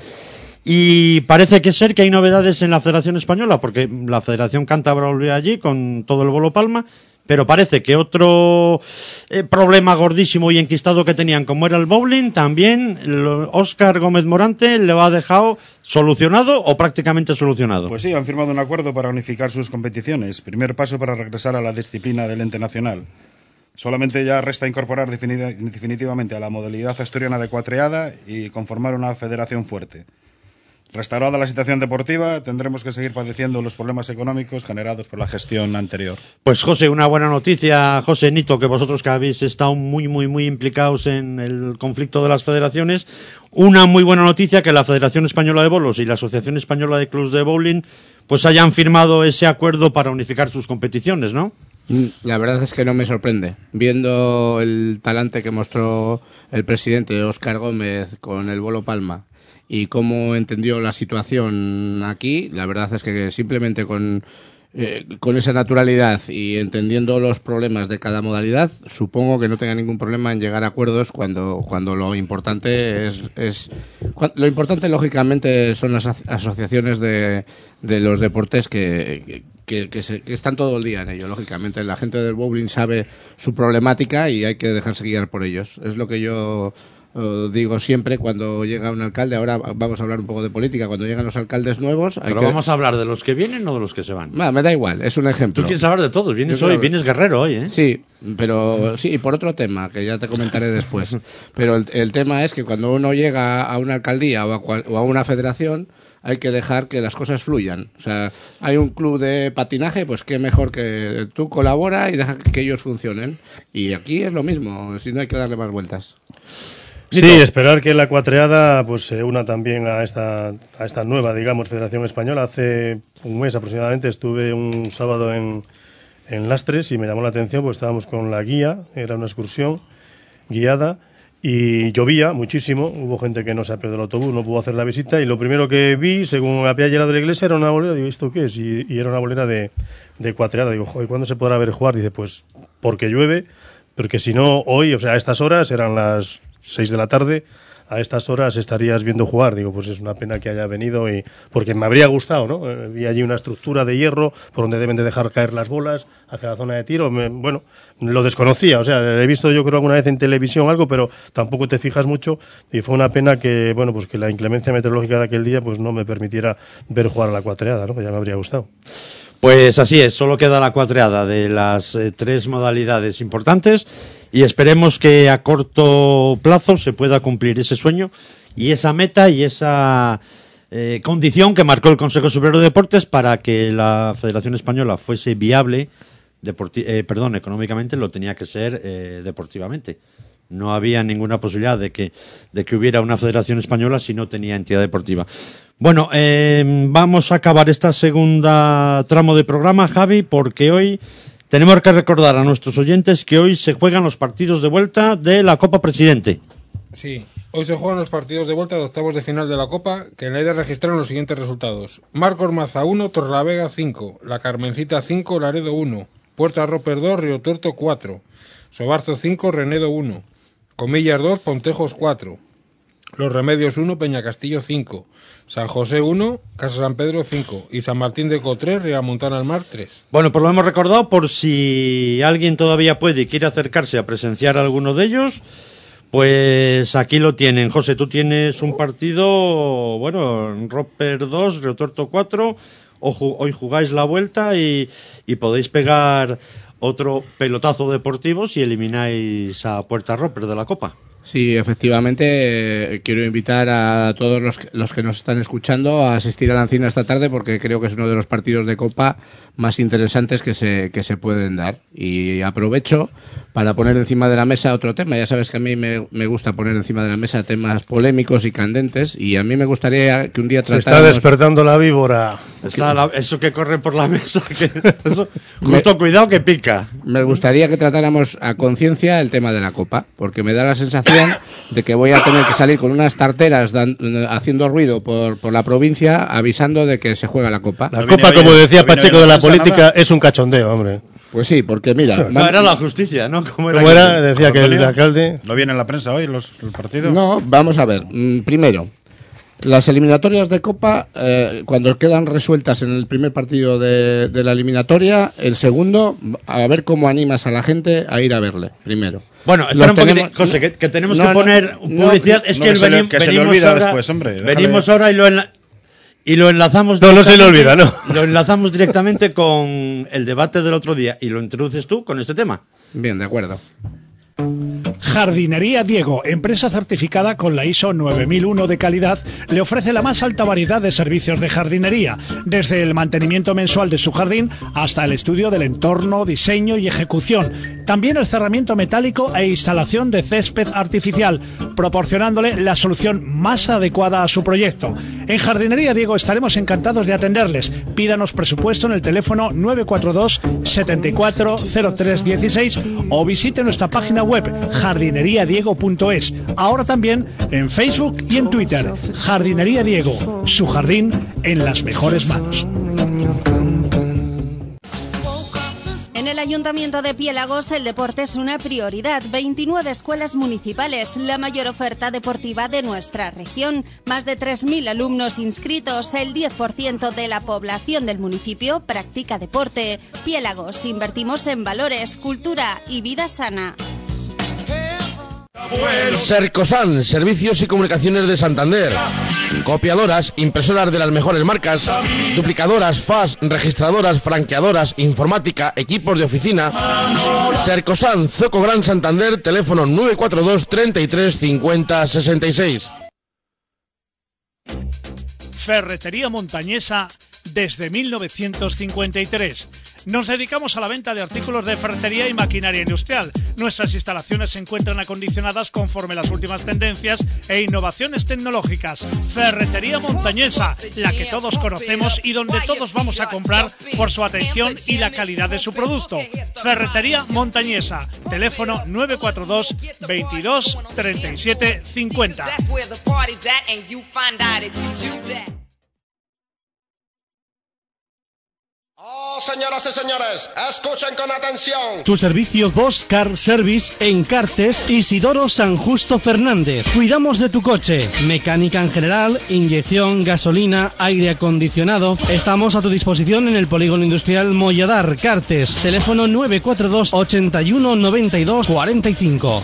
y parece que ser que hay novedades en la Federación Española, porque la Federación Cántabra volvió allí con todo el bolo palma, pero parece que otro eh, problema gordísimo y enquistado que tenían, como era el bowling, también lo- Óscar Gómez Morante le ha dejado solucionado o prácticamente solucionado. Pues sí, han firmado un acuerdo para unificar sus competiciones. Primer paso para regresar a la disciplina del ente nacional. Solamente ya resta incorporar defini- definitivamente a la modalidad asturiana de cuatreada y conformar una federación fuerte. Restaurada la situación deportiva, tendremos que seguir padeciendo los problemas económicos generados por la gestión anterior. Pues José, una buena noticia, José Nito, que vosotros que habéis estado muy, muy, muy implicados en el conflicto de las federaciones. Una muy buena noticia que la Federación Española de Bolos y la Asociación Española de Clubs de Bowling pues hayan firmado ese acuerdo para unificar sus competiciones, ¿no? Mm, La verdad es que no me sorprende. Viendo el talante que mostró el presidente Óscar Gómez con el Bolo Palma y cómo entendió la situación aquí, la verdad es que simplemente con, eh, con esa naturalidad y entendiendo los problemas de cada modalidad, supongo que no tenga ningún problema en llegar a acuerdos cuando, cuando lo importante es, es lo importante lógicamente son las aso- asociaciones de, de los deportes que, que se- que están todo el día en ello, lógicamente. La gente del bowling sabe su problemática y hay que dejarse guiar por ellos. Es lo que yo digo siempre cuando llega un alcalde. Ahora vamos a hablar un poco de política. Cuando llegan los alcaldes nuevos, hay Pero que... vamos a hablar de los que vienen o de los que se van. Va, me da igual, es un ejemplo. Tú quieres hablar de todos, vienes Yo hoy, vienes guerrero hoy, ¿eh? Sí, pero sí, y por otro tema, que ya te comentaré después. [laughs] Pero el, el tema es que cuando uno llega a una alcaldía o a, cual- o a una federación, hay que dejar que las cosas fluyan. O sea, hay un club de patinaje, pues qué mejor que tú colabora y deja que ellos funcionen. Y aquí es lo mismo, si no hay que darle más vueltas. Sí, esperar que la cuatreada pues se una también a esta, a esta nueva, digamos, Federación Española. Hace un mes aproximadamente estuve un sábado en, en Lastres y me llamó la atención, pues estábamos con la guía, era una excursión guiada y llovía muchísimo, hubo gente que no se apeó del autobús, no pudo hacer la visita y lo primero que vi, según había llegado de la iglesia, era una bolera, digo, ¿esto qué es? Y, y era una bolera de, de cuatreada, digo, joder, ¿cuándo se podrá ver jugar? Dice, pues porque llueve, porque si no, hoy, o sea, a estas horas, eran las 6 de la tarde, a estas horas estarías viendo jugar. Digo, pues es una pena que haya venido y porque me habría gustado, ¿no? Eh, Vi allí una estructura de hierro por donde deben de dejar caer las bolas hacia la zona de tiro. Me- bueno, lo desconocía, o sea, he visto yo creo alguna vez en televisión algo, pero tampoco te fijas mucho y fue una pena que, bueno, pues que la inclemencia meteorológica de aquel día pues no me permitiera ver jugar a la cuatreada, ¿no? Ya me habría gustado. Pues así es, solo queda la cuatreada de las eh, tres modalidades importantes y esperemos que a corto plazo se pueda cumplir ese sueño y esa meta y esa eh, condición que marcó el Consejo Superior de Deportes para que la Federación Española fuese viable, eh, perdón, económicamente lo tenía que ser eh, deportivamente. No había ninguna posibilidad de que, de que hubiera una federación española si no tenía entidad deportiva. Bueno, eh, vamos a acabar esta segunda tramo de programa, Javi, porque hoy tenemos que recordar a nuestros oyentes que hoy se juegan los partidos de vuelta de la Copa Presidente. Sí, hoy se juegan los partidos de vuelta de octavos de final de la Copa, que en la ida registraron los siguientes resultados. Marcos Maza 1, Torlavega 5, La Carmencita 5, Laredo 1, Puerta Roper 2, Río Tuerto 4, Sobarzo 5, Renedo 1, Comillas 2, Pontejos 4, Los Remedios 1, Peña Castillo 5, San José 1, Casa San Pedro 5 y San Martín de Co 3, Riamontana al Mar 3. Bueno, pues lo hemos recordado por si alguien todavía puede y quiere acercarse a presenciar alguno de ellos. Pues aquí lo tienen. José, tú tienes un partido, bueno, Roper 2, Reotorto 4. Ojo, hoy jugáis la vuelta y, y podéis pegar otro pelotazo deportivo si elimináis a Puerta Roper de la Copa. Sí, efectivamente, eh, quiero invitar a todos los que, los que nos están escuchando a asistir a la Encina esta tarde porque creo que es uno de los partidos de Copa más interesantes que se, que se pueden dar. Y aprovecho para poner encima de la mesa otro tema. Ya sabes que a mí me, me gusta poner encima de la mesa temas polémicos y candentes y a mí me gustaría que un día Se está tratáramos... despertando la víbora. Está la- eso que corre por la mesa, que, [laughs] eso- justo cuidado que pica. Me gustaría que tratáramos a conciencia el tema de la copa, porque me da la sensación de que voy a tener que salir con unas tarteras dan- haciendo ruido por, por la provincia avisando de que se juega la copa. La copa, como decía Pacheco de la política, es un cachondeo, hombre. Pues sí, porque mira... No, era la justicia, ¿no? ¿Cómo ¿Cómo era? Decía que el alcalde... ¿No viene en la prensa hoy los, el partido? No, vamos a ver. Mm, Primero, las eliminatorias de Copa, eh, cuando quedan resueltas en el primer partido de, de la eliminatoria, el segundo, a ver cómo animas a la gente a ir a verle, primero. Bueno, Los espera un poquito, José, que, que tenemos No, que poner no, publicidad. es no, que, que se le- que se le venimos olvida ahora, después, hombre, déjale. venimos ahora y lo, enla- y lo enlazamos. No, no se le olvida, ¿no? [laughs] Lo enlazamos directamente con el debate del otro día y lo introduces tú con este tema. Bien, de acuerdo. Jardinería Diego, empresa certificada con la ISO 9001 de calidad, le ofrece la más alta variedad de servicios de jardinería, desde el mantenimiento mensual de su jardín hasta el estudio del entorno, diseño y ejecución. También el cerramiento metálico e instalación de césped artificial, proporcionándole la solución más adecuada a su proyecto. En Jardinería Diego estaremos encantados de atenderles. Pídanos presupuesto en el teléfono 942 74 03 16 o visite nuestra página web jardineriadiego.es. Ahora también en Facebook y en Twitter. Jardinería Diego, su jardín en las mejores manos. Ayuntamiento de Piélagos el deporte es una prioridad. 29 escuelas municipales, la mayor oferta deportiva de nuestra región. Más de 3.000 alumnos inscritos, el 10% de la población del municipio practica deporte. Piélagos, invertimos en valores, cultura y vida sana. Sercosan, Servicios y Comunicaciones de Santander. Copiadoras, impresoras de las mejores marcas, duplicadoras, FAS, registradoras, franqueadoras, informática, equipos de oficina. Sercosan, Zoco Gran Santander, teléfono 942 33 50 66. Ferretería Montañesa desde 1953. Nos dedicamos a la venta de artículos de ferretería y maquinaria industrial. Nuestras instalaciones se encuentran acondicionadas conforme las últimas tendencias e innovaciones tecnológicas. Ferretería Montañesa, la que todos conocemos y donde todos vamos a comprar por su atención y la calidad de su producto. Ferretería Montañesa, teléfono 942 22 37 50. Señoras y señores, escuchen con atención. Tu servicio Bosch Car Service en Cartes Isidoro San Justo Fernández. Cuidamos de tu coche, mecánica en general, inyección, gasolina, aire acondicionado. Estamos a tu disposición en el polígono industrial Molladar, Cartes. Teléfono 942 81 92 45.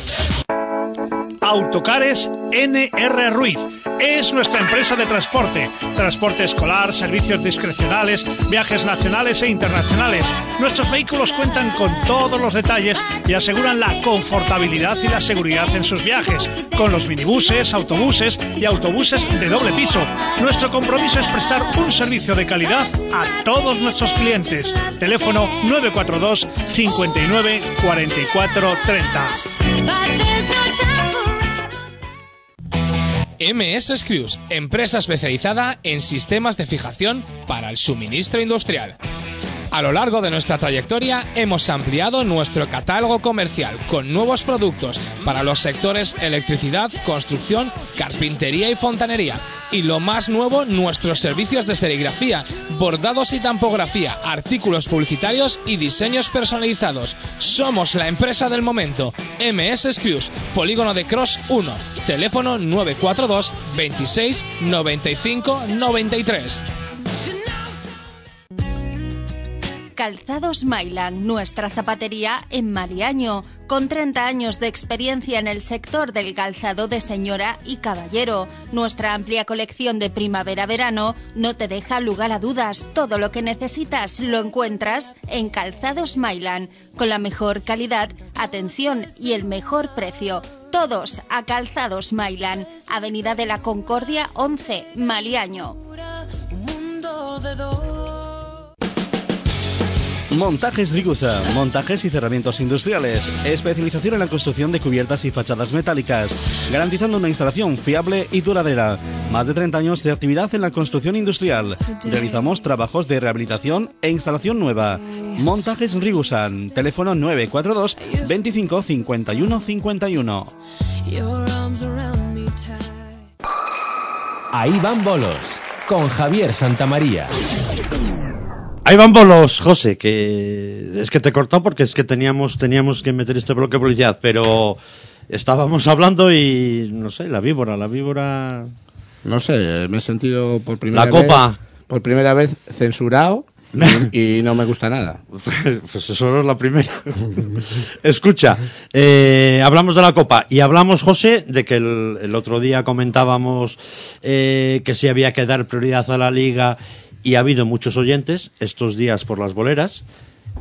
Autocares NR Ruiz. Es nuestra empresa de transporte. Transporte escolar, servicios discrecionales, viajes nacionales e internacionales. Nuestros vehículos cuentan con todos los detalles y aseguran la confortabilidad y la seguridad en sus viajes. Con los minibuses, autobuses y autobuses de doble piso. Nuestro compromiso es prestar un servicio de calidad a todos nuestros clientes. Teléfono 942 59 44 30. MS Screws, empresa especializada en sistemas de fijación para el suministro industrial. A lo largo de nuestra trayectoria hemos ampliado nuestro catálogo comercial con nuevos productos para los sectores electricidad, construcción, carpintería y fontanería. Y lo más nuevo, nuestros servicios de serigrafía, bordados y tampografía, artículos publicitarios y diseños personalizados. Somos la empresa del momento. MS Screws, Polígono de Cross 1. Teléfono 942 26 95 93. Calzados Mailand, nuestra zapatería en Mariaño, con 30 años de experiencia en el sector del calzado de señora y caballero. Nuestra amplia colección de primavera-verano no te deja lugar a dudas. Todo lo que necesitas lo encuentras en Calzados Mailand, con la mejor calidad, atención y el mejor precio. Todos a Calzados Mailand, Avenida de la Concordia 11, Maliaño. Montajes Rigusa, montajes y cerramientos industriales, especialización en la construcción de cubiertas y fachadas metálicas, garantizando una instalación fiable y duradera. Más de 30 años de actividad en la construcción industrial. Realizamos trabajos de rehabilitación e instalación nueva. Montajes Rigusan, teléfono 942 25 51 51. Ahí van bolos, con Javier Santamaría. Ahí van bolos, José, que es que te cortó porque es que teníamos, teníamos que meter este bloque de publicidad, pero estábamos hablando y no sé, la víbora, la víbora. No sé, me he sentido por primera La vez. copa. Por primera vez censurado y, y no me gusta nada. [laughs] Pues eso no es la primera. [laughs] Escucha, eh, hablamos de la Copa y hablamos, José, de que el, el otro día comentábamos eh, que sí había que dar prioridad a la Liga y ha habido muchos oyentes estos días por las boleras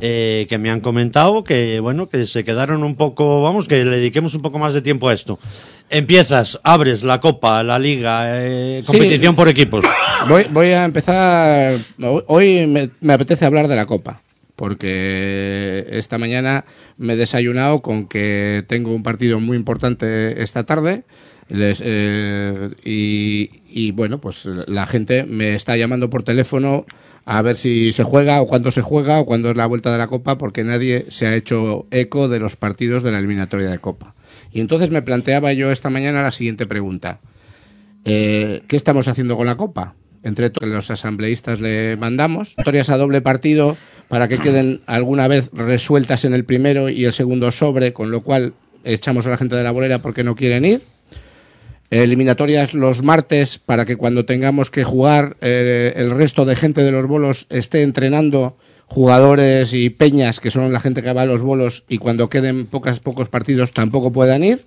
eh, que me han comentado que, bueno, que se quedaron un poco, vamos, que le dediquemos un poco más de tiempo a esto. Empiezas, abres la Copa, la Liga, eh, competición Sí. por equipos. Voy, voy a empezar. Hoy me, me apetece hablar de la Copa. Porque esta mañana me he desayunado con que tengo un partido muy importante esta tarde. Eh, y, bueno, pues la gente me está llamando por teléfono a ver si se juega o cuándo se juega o cuándo es la vuelta de la Copa, porque nadie se ha hecho eco de los partidos de la eliminatoria de Copa. Y entonces me planteaba yo esta mañana la siguiente pregunta. Eh, ¿Qué estamos haciendo con la Copa? Entre todos los asambleístas le mandamos historias a doble partido para que queden alguna vez resueltas en el primero y el segundo sobre, con lo cual echamos a la gente de la bolera porque no quieren ir. Eliminatorias los martes para que cuando tengamos que jugar eh, el resto de gente de los bolos esté entrenando jugadores y peñas que son la gente que va a los bolos y cuando queden pocas, pocos partidos tampoco puedan ir.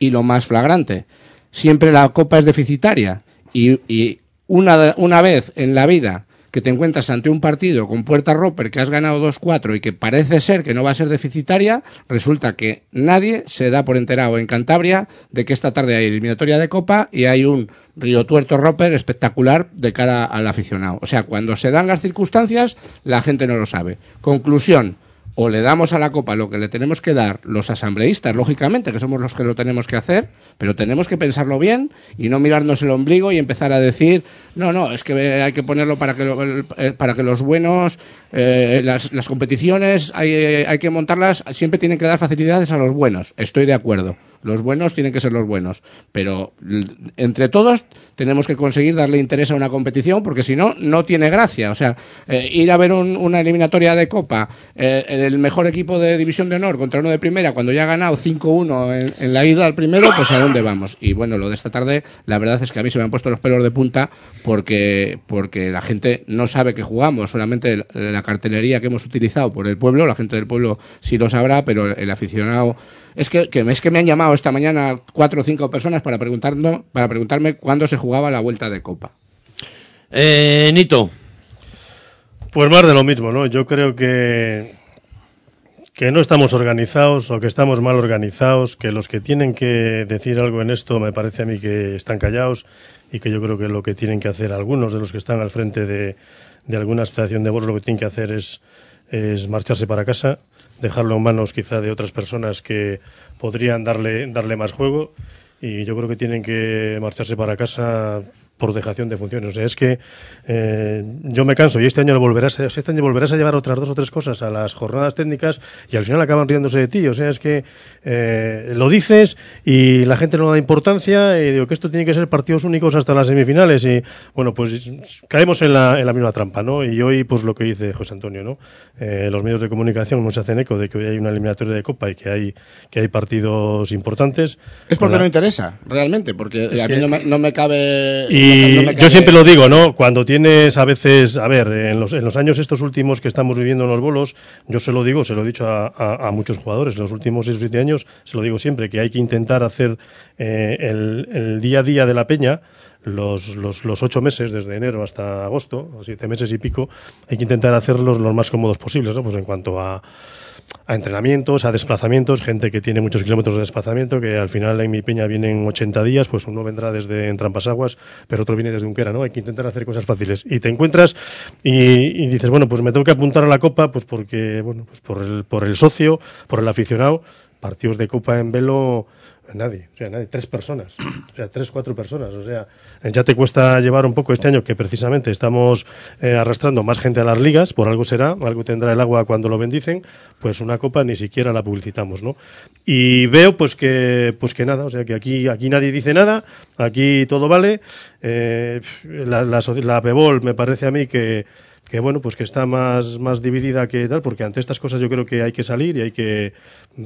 Y lo más flagrante, siempre la copa es deficitaria y, y una, una vez en la vida que te encuentras ante un partido con Puerta Roper que has ganado 2-4 y que parece ser que no va a ser deficitaria, resulta que nadie se da por enterado en Cantabria de que esta tarde hay eliminatoria de Copa y hay un Río Tuerto Roper espectacular de cara al aficionado. O sea, cuando se dan las circunstancias, la gente no lo sabe. Conclusión, o le damos a la Copa lo que le tenemos que dar los asambleístas, lógicamente, que somos los que lo tenemos que hacer, pero tenemos que pensarlo bien y no mirarnos el ombligo y empezar a decir, no, no, es que hay que ponerlo para que, lo- eh, para que los buenos, eh, las, las competiciones hay, hay que montarlas, siempre tienen que dar facilidades a los buenos. Estoy de acuerdo. Los buenos tienen que ser los buenos. Pero entre todos tenemos que conseguir darle interés a una competición porque si no, no tiene gracia. O sea, eh, ir a ver un- una eliminatoria de Copa, eh, el mejor equipo de División de Honor contra uno de Primera, cuando ya ha ganado 5-1 en, en la ida al primero, pues a dónde vamos. Y bueno, lo de esta tarde, la verdad es que a mí se me han puesto los pelos de punta porque, porque la gente no sabe que jugamos, solamente la cartelería que hemos utilizado por el pueblo, la gente del pueblo sí lo sabrá, pero el aficionado es que, que me- es que me han llamado esta mañana cuatro o cinco personas para, preguntarnos, para preguntarme cuándo se jugaba la vuelta de Copa. Eh, Nito. Pues más de lo mismo, ¿no? Yo creo que, que no estamos organizados o que estamos mal organizados, que los que tienen que decir algo en esto me parece a mí que están callados y que yo creo que lo que tienen que hacer algunos de los que están al frente de, de alguna asociación de bolos lo que tienen que hacer es, es marcharse para casa, dejarlo en manos quizá de otras personas que podrían darle, darle más juego. Y yo creo que tienen que marcharse para casa por dejación de funciones. O sea, es que eh, yo me canso y este año lo volverás, este año volverás a llevar otras dos o tres cosas a las jornadas técnicas y al final acaban riéndose de ti. O sea, es que eh, lo dices y la gente no da importancia y digo que esto tiene que ser partidos únicos hasta las semifinales y bueno, pues caemos en la, en la misma trampa, ¿no? Y hoy, pues lo que dice José Antonio, ¿no? Eh, los medios de comunicación no se hacen eco de que hoy hay una eliminatoria de Copa y que hay, que hay partidos importantes. Es porque la- no interesa, realmente, porque a mí que- no me, no me cabe... y me yo siempre lo digo, ¿no? Cuando tienes a veces, a ver, en los, en los años estos últimos que estamos viviendo en los bolos, yo se lo digo, se lo he dicho a, a- a muchos jugadores, en los últimos seis o siete años, se lo digo siempre, que hay que intentar hacer eh, el, el día a día de la peña, los, los, los ocho meses, desde enero hasta agosto, o siete meses y pico, hay que intentar hacerlos los más cómodos posibles, ¿no? Pues en cuanto a, a entrenamientos, a desplazamientos, gente que tiene muchos kilómetros de desplazamiento, que al final en mi peña vienen 80 días, pues uno vendrá desde en Trampasaguas, pero otro viene desde Unquera, ¿no? Hay que intentar hacer cosas fáciles. Y te encuentras y, y dices, bueno, pues me tengo que apuntar a la Copa, pues porque, bueno, pues por el, por el socio, por el aficionado, partidos de Copa en velo, nadie, o sea, nadie, tres personas, o sea, tres, cuatro personas, o sea, ya te cuesta llevar un poco este año que precisamente estamos eh, arrastrando más gente a las ligas, por algo será, algo tendrá el agua cuando lo bendicen, pues una copa ni siquiera la publicitamos, ¿no? Y veo pues que, pues que nada, o sea, que aquí, aquí nadie dice nada, aquí todo vale, eh, la, la, la Pebol me parece a mí que, que bueno, pues que está más, más dividida que tal, porque ante estas cosas yo creo que hay que salir y hay que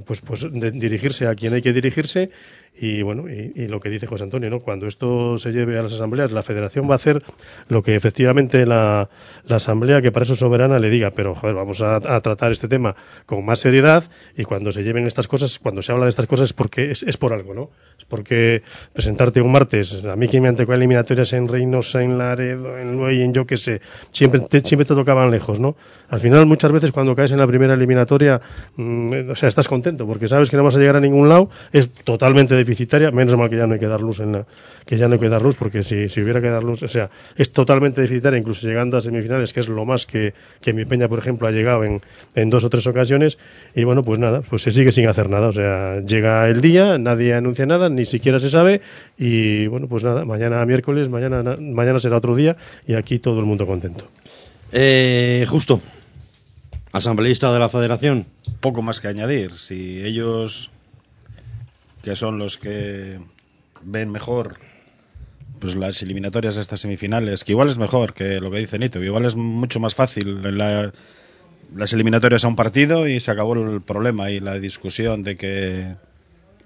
pues, pues de- dirigirse a quien hay que dirigirse y bueno, y, y lo que dice José Antonio, ¿no? Cuando esto se lleve a las asambleas, la federación va a hacer lo que efectivamente la, la asamblea, que para eso es soberana, le diga, pero joder, vamos a, a tratar este tema con más seriedad y cuando se lleven estas cosas, cuando se habla de estas cosas es porque es, es por algo, ¿no? Es porque presentarte un martes, a mí que me tocado eliminatorias en Reynosa, en Laredo, en Luey, en yo qué sé, siempre te, siempre te tocaban lejos, ¿no? Al final, muchas veces cuando caes en la primera eliminatoria, mm, o sea, estás contento porque sabes que no vas a llegar a ningún lado, es totalmente deficitaria, menos mal que ya no hay que dar luz en la, que ya no hay que dar luz, porque si, si hubiera que dar luz, o sea, es totalmente deficitaria, incluso llegando a semifinales, que es lo más que, que mi Peña, por ejemplo, ha llegado en, en dos o tres ocasiones, y bueno, pues nada, pues se sigue sin hacer nada, o sea, llega el día, nadie anuncia nada, ni siquiera se sabe, y bueno, pues nada, mañana miércoles, mañana, na- mañana será otro día, y aquí todo el mundo contento. Eh, justo. Asambleísta de la Federación. Poco más que añadir. Si ellos, que son los que ven mejor pues las eliminatorias de estas semifinales, que igual es mejor que lo que dice Nito, que igual es mucho más fácil la- las eliminatorias a un partido y se acabó el problema y la discusión de que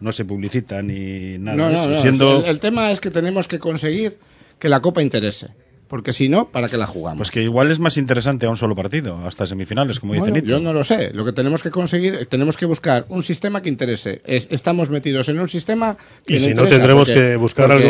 no se publicita ni nada No, de no, no. Siendo, El, el tema es que tenemos que conseguir que la Copa interese. Porque si no, ¿para qué la jugamos? pues que igual es más interesante a un solo partido, hasta semifinales, como dice Bueno, Nito. yo no lo sé. Lo que tenemos que conseguir, tenemos que buscar un sistema que interese. Es- estamos metidos en un sistema que Y si no, tendremos porque- que buscar algo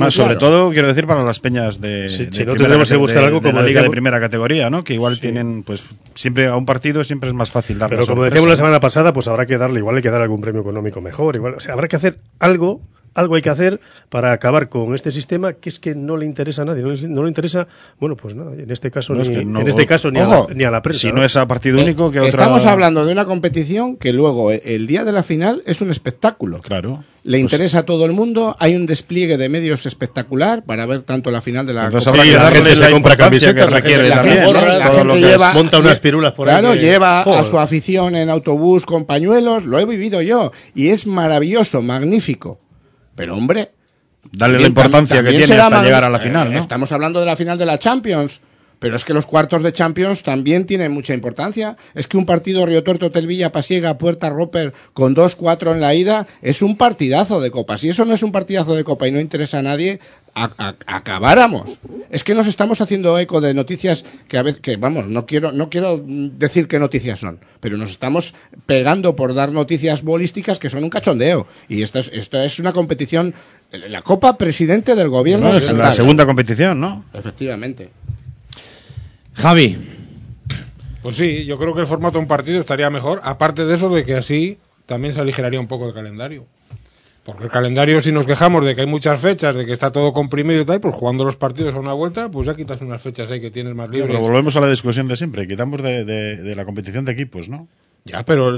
Más sobre claro. todo, quiero decir, para las peñas de, Sí, de si no, tendremos que buscar de- algo de como la liga de primera categoría, ¿no? Que igual tienen, pues, siempre a un partido siempre es más fácil dar Pero como sorpresa. decíamos la semana pasada, pues habrá que darle, igual hay que dar algún premio económico mejor, igual, o sea, habrá que hacer algo, algo hay que hacer para acabar con este sistema que es que no le interesa a nadie, no le, no le interesa, bueno, pues nada, en este caso No, es ni, que no- en este caso ni, a Ojo, la, ni a la prensa. Si no es a partido Eh, único, que otra. Estamos hablando de una competición que luego, eh, el día de la final, es un espectáculo. Claro. Le Pues- interesa a todo el mundo, hay un despliegue de medios espectacular para ver tanto la final de la Entonces Copa habrá Sí, que la gente se compra camisetas, que requiere la también, gente- ¿no? la Todo gente lo que lleva, es- monta unas pirulas por ahí Claro, lleva a Joder. su afición en autobús con pañuelos, lo he vivido yo. Y es maravilloso, magnífico. Pero hombre. Darle la también- importancia que también tiene hasta llegar a la Eh, final, ¿no? Estamos hablando de la final de la Champions. Pero es que los cuartos de Champions también tienen mucha importancia. Es que un partido Río Tuerto, Hotel Villa, Pasiega, Puerta Roper con 2-4 en la ida es un partidazo de Copa. Si eso no es un partidazo de Copa y no interesa a nadie, a- a- acabáramos. Es que nos estamos haciendo eco de noticias que a veces, que vamos, no quiero, no quiero decir qué noticias son, pero nos estamos pegando por dar noticias bolísticas que son un cachondeo. Y esto es, esto es una competición, la Copa Presidente del Gobierno No, de es la segunda competición, ¿no? Efectivamente. Javi. Pues sí, yo creo que el formato de un partido estaría mejor, aparte de eso de que así también se aligeraría un poco el calendario. Porque el calendario, si nos quejamos de que hay muchas fechas, de que está todo comprimido y tal, pues jugando los partidos a una vuelta, pues ya quitas unas fechas ahí que tienes más libres. Pero volvemos a la discusión de siempre. Quitamos de, de- de la competición de equipos, ¿no? Ya, pero,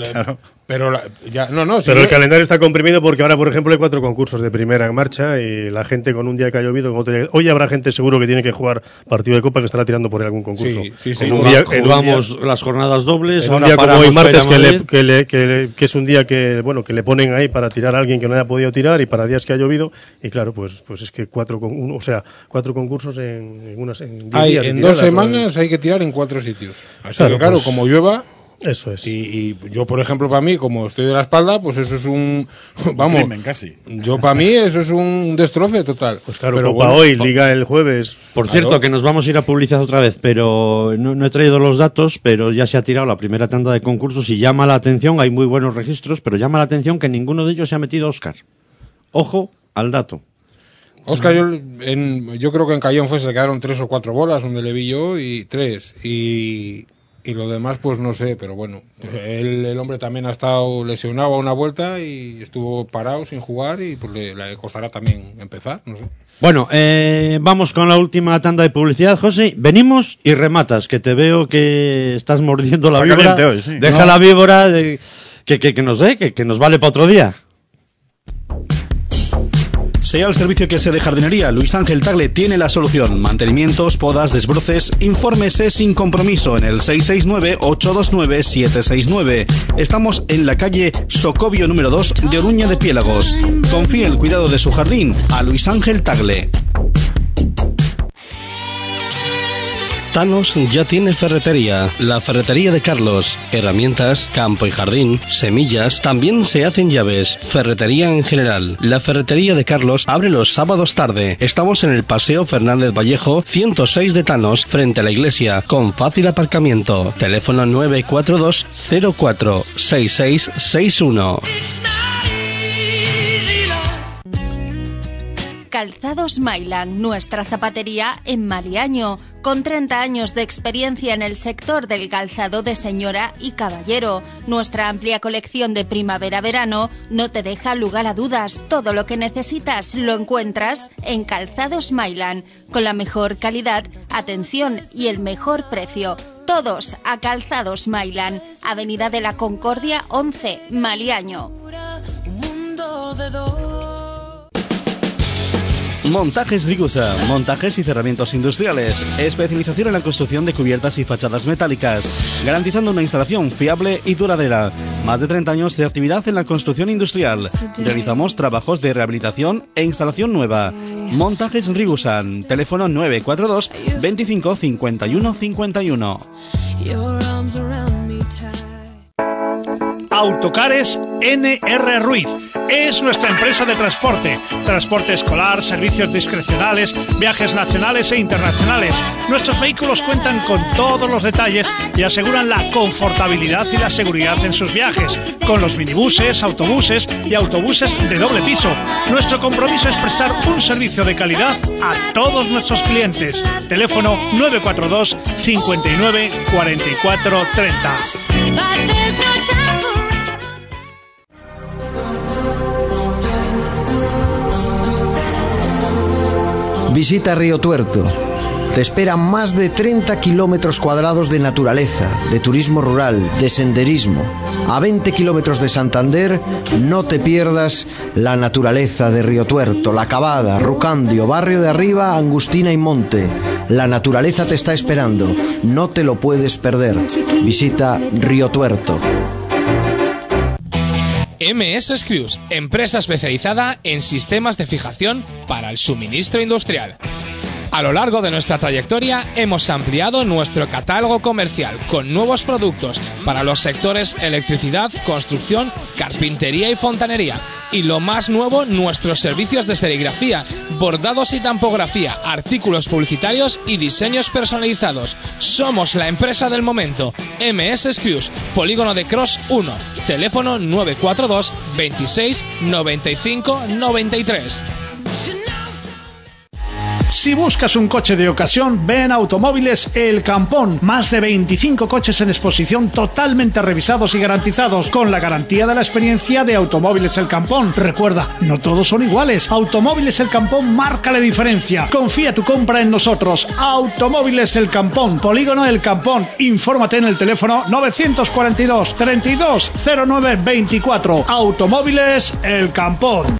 pero la- ya, no, no. si Pero yo- el calendario está comprimido porque ahora, por ejemplo, hay cuatro concursos de primera en marcha y la gente con un día que ha llovido, con otro día- hoy habrá gente seguro que tiene que jugar partido de copa que estará tirando por algún concurso. Sí, sí, sí. Un día- un jugamos día- las jornadas dobles, en un ahora día como hoy martes que, le- que le- que le- que es un día que bueno que le ponen ahí para tirar a alguien que no haya podido tirar y para días que ha llovido y claro pues pues es que cuatro con, un- o sea cuatro concursos en, en unas en diez hay, días en dos semanas hay que tirar en cuatro sitios. Así Claro, que, claro, pues, como llueva. Eso es. Y, y yo, por ejemplo, para mí, como estoy de la espalda, pues eso es un. [laughs] Vamos. crimen, casi. Yo, para mí, eso es un destroce total. Pues claro, Pero Copa bueno, hoy, pa- Liga el jueves. Por Claro. cierto, que nos vamos a ir a publicidad otra vez, pero no, no he traído los datos, pero ya se ha tirado la primera tanda de concursos y llama la atención, hay muy buenos registros, pero llama la atención que ninguno de ellos se ha metido Oscar. Ojo al dato. Oscar, yo, en- yo creo que en Cayón fue, se le quedaron tres o cuatro bolas, donde le vi yo, y tres. Y, y lo demás, pues no sé, pero bueno. Él, el hombre también ha estado lesionado a una vuelta y estuvo parado sin jugar y pues le, le costará también empezar, no sé. Bueno, eh, vamos con la última tanda de publicidad, José. Venimos y rematas, que te veo que estás mordiendo la Está víbora. hoy, sí. Deja No. la víbora de- que, que, que nos dé, que, que nos vale para otro día. Sea el servicio que sea de jardinería, Luis Ángel Tagle tiene la solución. Mantenimientos, podas, desbroces, infórmese sin compromiso en el 669-829-769. Estamos en la calle Socobio número 2 de Oruña de Piélagos. Confíe el cuidado de su jardín a Luis Ángel Tagle. Thanos ya tiene ferretería. La ferretería de Carlos. Herramientas, campo y jardín, semillas. También se hacen llaves. Ferretería en general. La ferretería de Carlos abre los sábados tarde. Estamos en el Paseo Fernández Vallejo 106 de Thanos, frente a la iglesia, con fácil aparcamiento. Teléfono 942 04 6661. Calzados Mailand, nuestra zapatería en Maliaño, con 30 años de experiencia en el sector del calzado de señora y caballero. Nuestra amplia colección de primavera-verano no te deja lugar a dudas. Todo lo que necesitas lo encuentras en Calzados Mailand, con la mejor calidad, atención y el mejor precio. Todos a Calzados Mailand, Avenida de la Concordia 11, Maliaño. Montajes Rigusa, montajes y cerramientos industriales, especialización en la construcción de cubiertas y fachadas metálicas, garantizando una instalación fiable y duradera. Más de 30 años de actividad en la construcción industrial. Realizamos trabajos de rehabilitación e instalación nueva. Montajes Rigusan, teléfono 942 25 51 51. Autocares NR Ruiz. Es nuestra empresa de transporte. Transporte escolar, servicios discrecionales, viajes nacionales e internacionales. Nuestros vehículos cuentan con todos los detalles y aseguran la confortabilidad y la seguridad en sus viajes. Con los minibuses, autobuses y autobuses de doble piso. Nuestro compromiso es prestar un servicio de calidad a todos nuestros clientes. Teléfono 942 59 44 30. Visita Río Tuerto. Te esperan más de 30 kilómetros cuadrados de naturaleza, de turismo rural, de senderismo. A 20 kilómetros de Santander, no te pierdas la naturaleza de Río Tuerto, La Cavada, Rucandio, Barrio de Arriba, Angustina y Monte. La naturaleza te está esperando, no te lo puedes perder. Visita Río Tuerto. MS Screws, empresa especializada en sistemas de fijación para el suministro industrial. A lo largo de nuestra trayectoria hemos ampliado nuestro catálogo comercial con nuevos productos para los sectores electricidad, construcción, carpintería y fontanería. Y lo más nuevo, nuestros servicios de serigrafía, bordados y tampografía, artículos publicitarios y diseños personalizados. Somos la empresa del momento. MS Screws, Polígono de Cross 1. Teléfono 942 26 95 93. Si buscas un coche de ocasión, ven Automóviles El Campón. Más de 25 coches en exposición totalmente revisados y garantizados con la garantía de la experiencia de Automóviles El Campón. Recuerda, no todos son iguales. Automóviles El Campón marca la diferencia. Confía tu compra en nosotros. Automóviles El Campón, Polígono El Campón. Infórmate en el teléfono 942 32 09 24. Automóviles El Campón.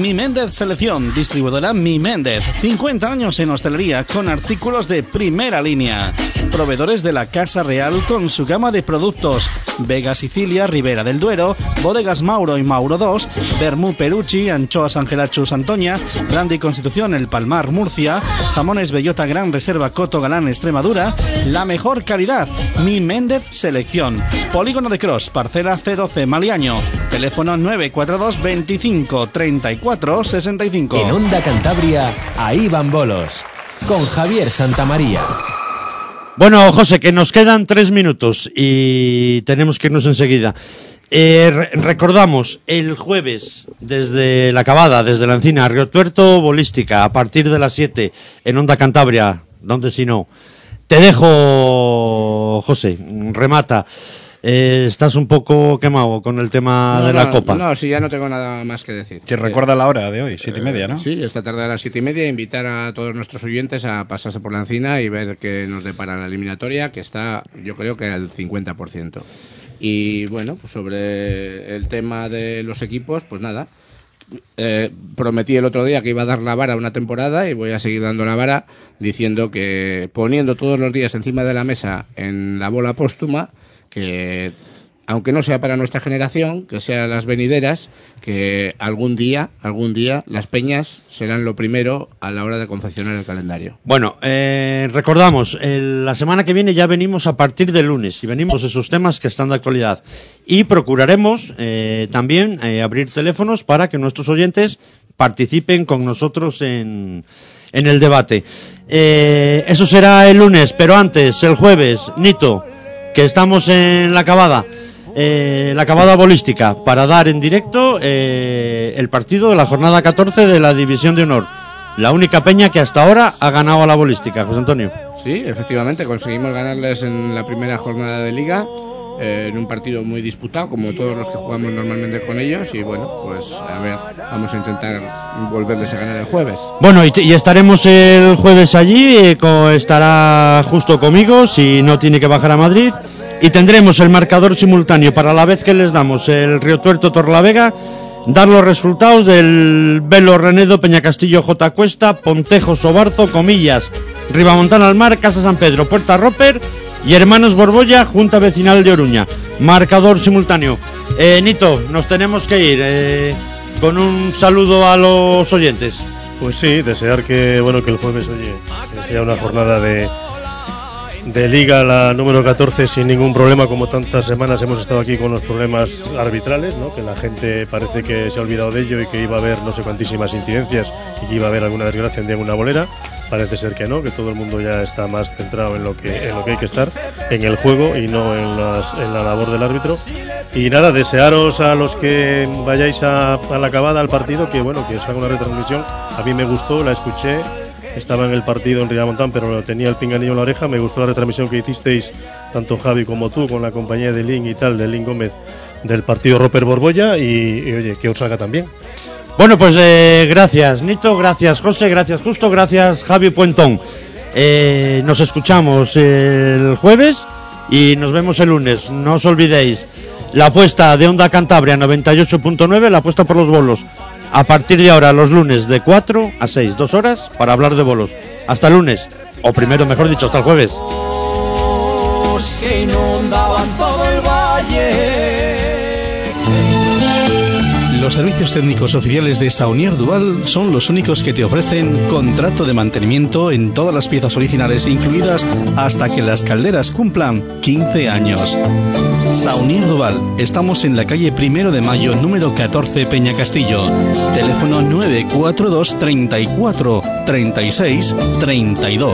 Mi Méndez Selección, distribuidora Mi Méndez. 50 años en hostelería con artículos de primera línea. Proveedores de la Casa Real con su gama de productos. Vega Sicilia, Ribera del Duero, Bodegas Mauro y Mauro 2, Bermú Perucci, Anchoas Angelachus Antoña, Brandy Constitución El Palmar Murcia, Jamones Bellota Gran Reserva Coto Galán Extremadura, la mejor calidad. Mi Méndez Selección. Polígono de Cross, parcela C12 Maliaño. Teléfono 942 25 34 65. En Onda Cantabria, ahí van bolos. Con Javier Santamaría. Bueno, José, que nos quedan tres minutos y tenemos que irnos enseguida. Eh, re- recordamos, el jueves, desde la Cabada, desde la Encina, Río Tuerto, Bolística, a partir de las 7, en Onda Cantabria, donde si no. Te dejo, José, remata. Eh, estás un poco quemado con el tema No, de la no, Copa. No, sí, ya no tengo nada más que decir. Que recuerda la hora de hoy, siete y media, ¿no? Sí, esta tarde a las siete y media, invitar a todos nuestros oyentes a pasarse por la encina y ver qué nos depara la eliminatoria, que está, yo creo que al 50%. Y bueno, pues sobre el tema de los equipos, pues nada. Eh, prometí el otro día que iba a dar la vara una temporada y voy a seguir dando la vara diciendo que poniendo todos los días encima de la mesa en la bola póstuma que aunque no sea para nuestra generación, que sea las venideras, que algún día, algún día las peñas serán lo primero a la hora de confeccionar el calendario. Bueno, eh, recordamos, el- la semana que viene ya venimos a partir del lunes y venimos esos temas que están de actualidad. Y procuraremos eh, también eh, abrir teléfonos para que nuestros oyentes participen con nosotros en, en el debate. Eh, eso será el lunes, pero antes, el jueves, Nito, que estamos en la acabada. eh, la acabada bolística para dar en directo eh, el partido de la jornada 14 de la División de Honor. La única peña que hasta ahora ha ganado a la bolística, José Antonio. Sí, efectivamente, conseguimos ganarles en la primera jornada de liga, eh, en un partido muy disputado, como todos los que jugamos normalmente con ellos, y bueno, pues a ver, vamos a intentar volverles a ganar el jueves. Bueno, y, y estaremos el jueves allí, eh, estará justo conmigo, si no tiene que bajar a Madrid, y tendremos el marcador simultáneo para la vez que les damos el Río Tuerto Torlavega, dar los resultados del Velo Renedo, Peñacastillo J Cuesta, Pontejo Sobarzo, Comillas, Ribamontana al Mar, Casa San Pedro, Puerta Roper y Hermanos Borbolla, Junta Vecinal de Oruña. Marcador simultáneo. Eh, Nito, nos tenemos que ir. eh, con un saludo a los oyentes. Pues sí, desear que bueno que el jueves oye sea una jornada de de liga la número 14 sin ningún problema como tantas semanas hemos estado aquí con los problemas arbitrales, ¿no? Que la gente parece que se ha olvidado de ello y que iba a haber no sé cuantísimas incidencias y que iba a haber alguna desgracia en día una bolera. Parece ser que no, que todo el mundo ya está más centrado en lo que en lo que hay que estar, en el juego y no en, las, en la labor del árbitro. Y nada, desearos a los que vayáis a, a la acabada al partido que bueno, que os haga una retransmisión. A mí me gustó, la escuché, estaba en el partido en Ridamontán, pero tenía el pinganillo en la oreja. Me gustó la retransmisión que hicisteis, tanto Javi como tú, con la compañía de Lin y tal, de Lin Gómez, del partido Roper Borbolla. Y, y, oye, que os haga también. Bueno, pues eh, gracias Nito, gracias José, gracias Justo, gracias Javi Puentón. Eh, nos escuchamos el jueves y nos vemos el lunes. No os olvidéis, la apuesta de Onda Cantabria 98.9, la apuesta por los bolos. A partir de ahora, los lunes de 4 a 6, dos horas para hablar de bolos. Hasta el lunes, o primero, mejor dicho, hasta el jueves. Los servicios técnicos oficiales de Saunier Dual son los únicos que te ofrecen contrato de mantenimiento en todas las piezas originales incluidas hasta que las calderas cumplan 15 años. Saunier Dual, estamos en la calle Primero de Mayo, número 14, Peña Castillo. Teléfono 942 34 36 32.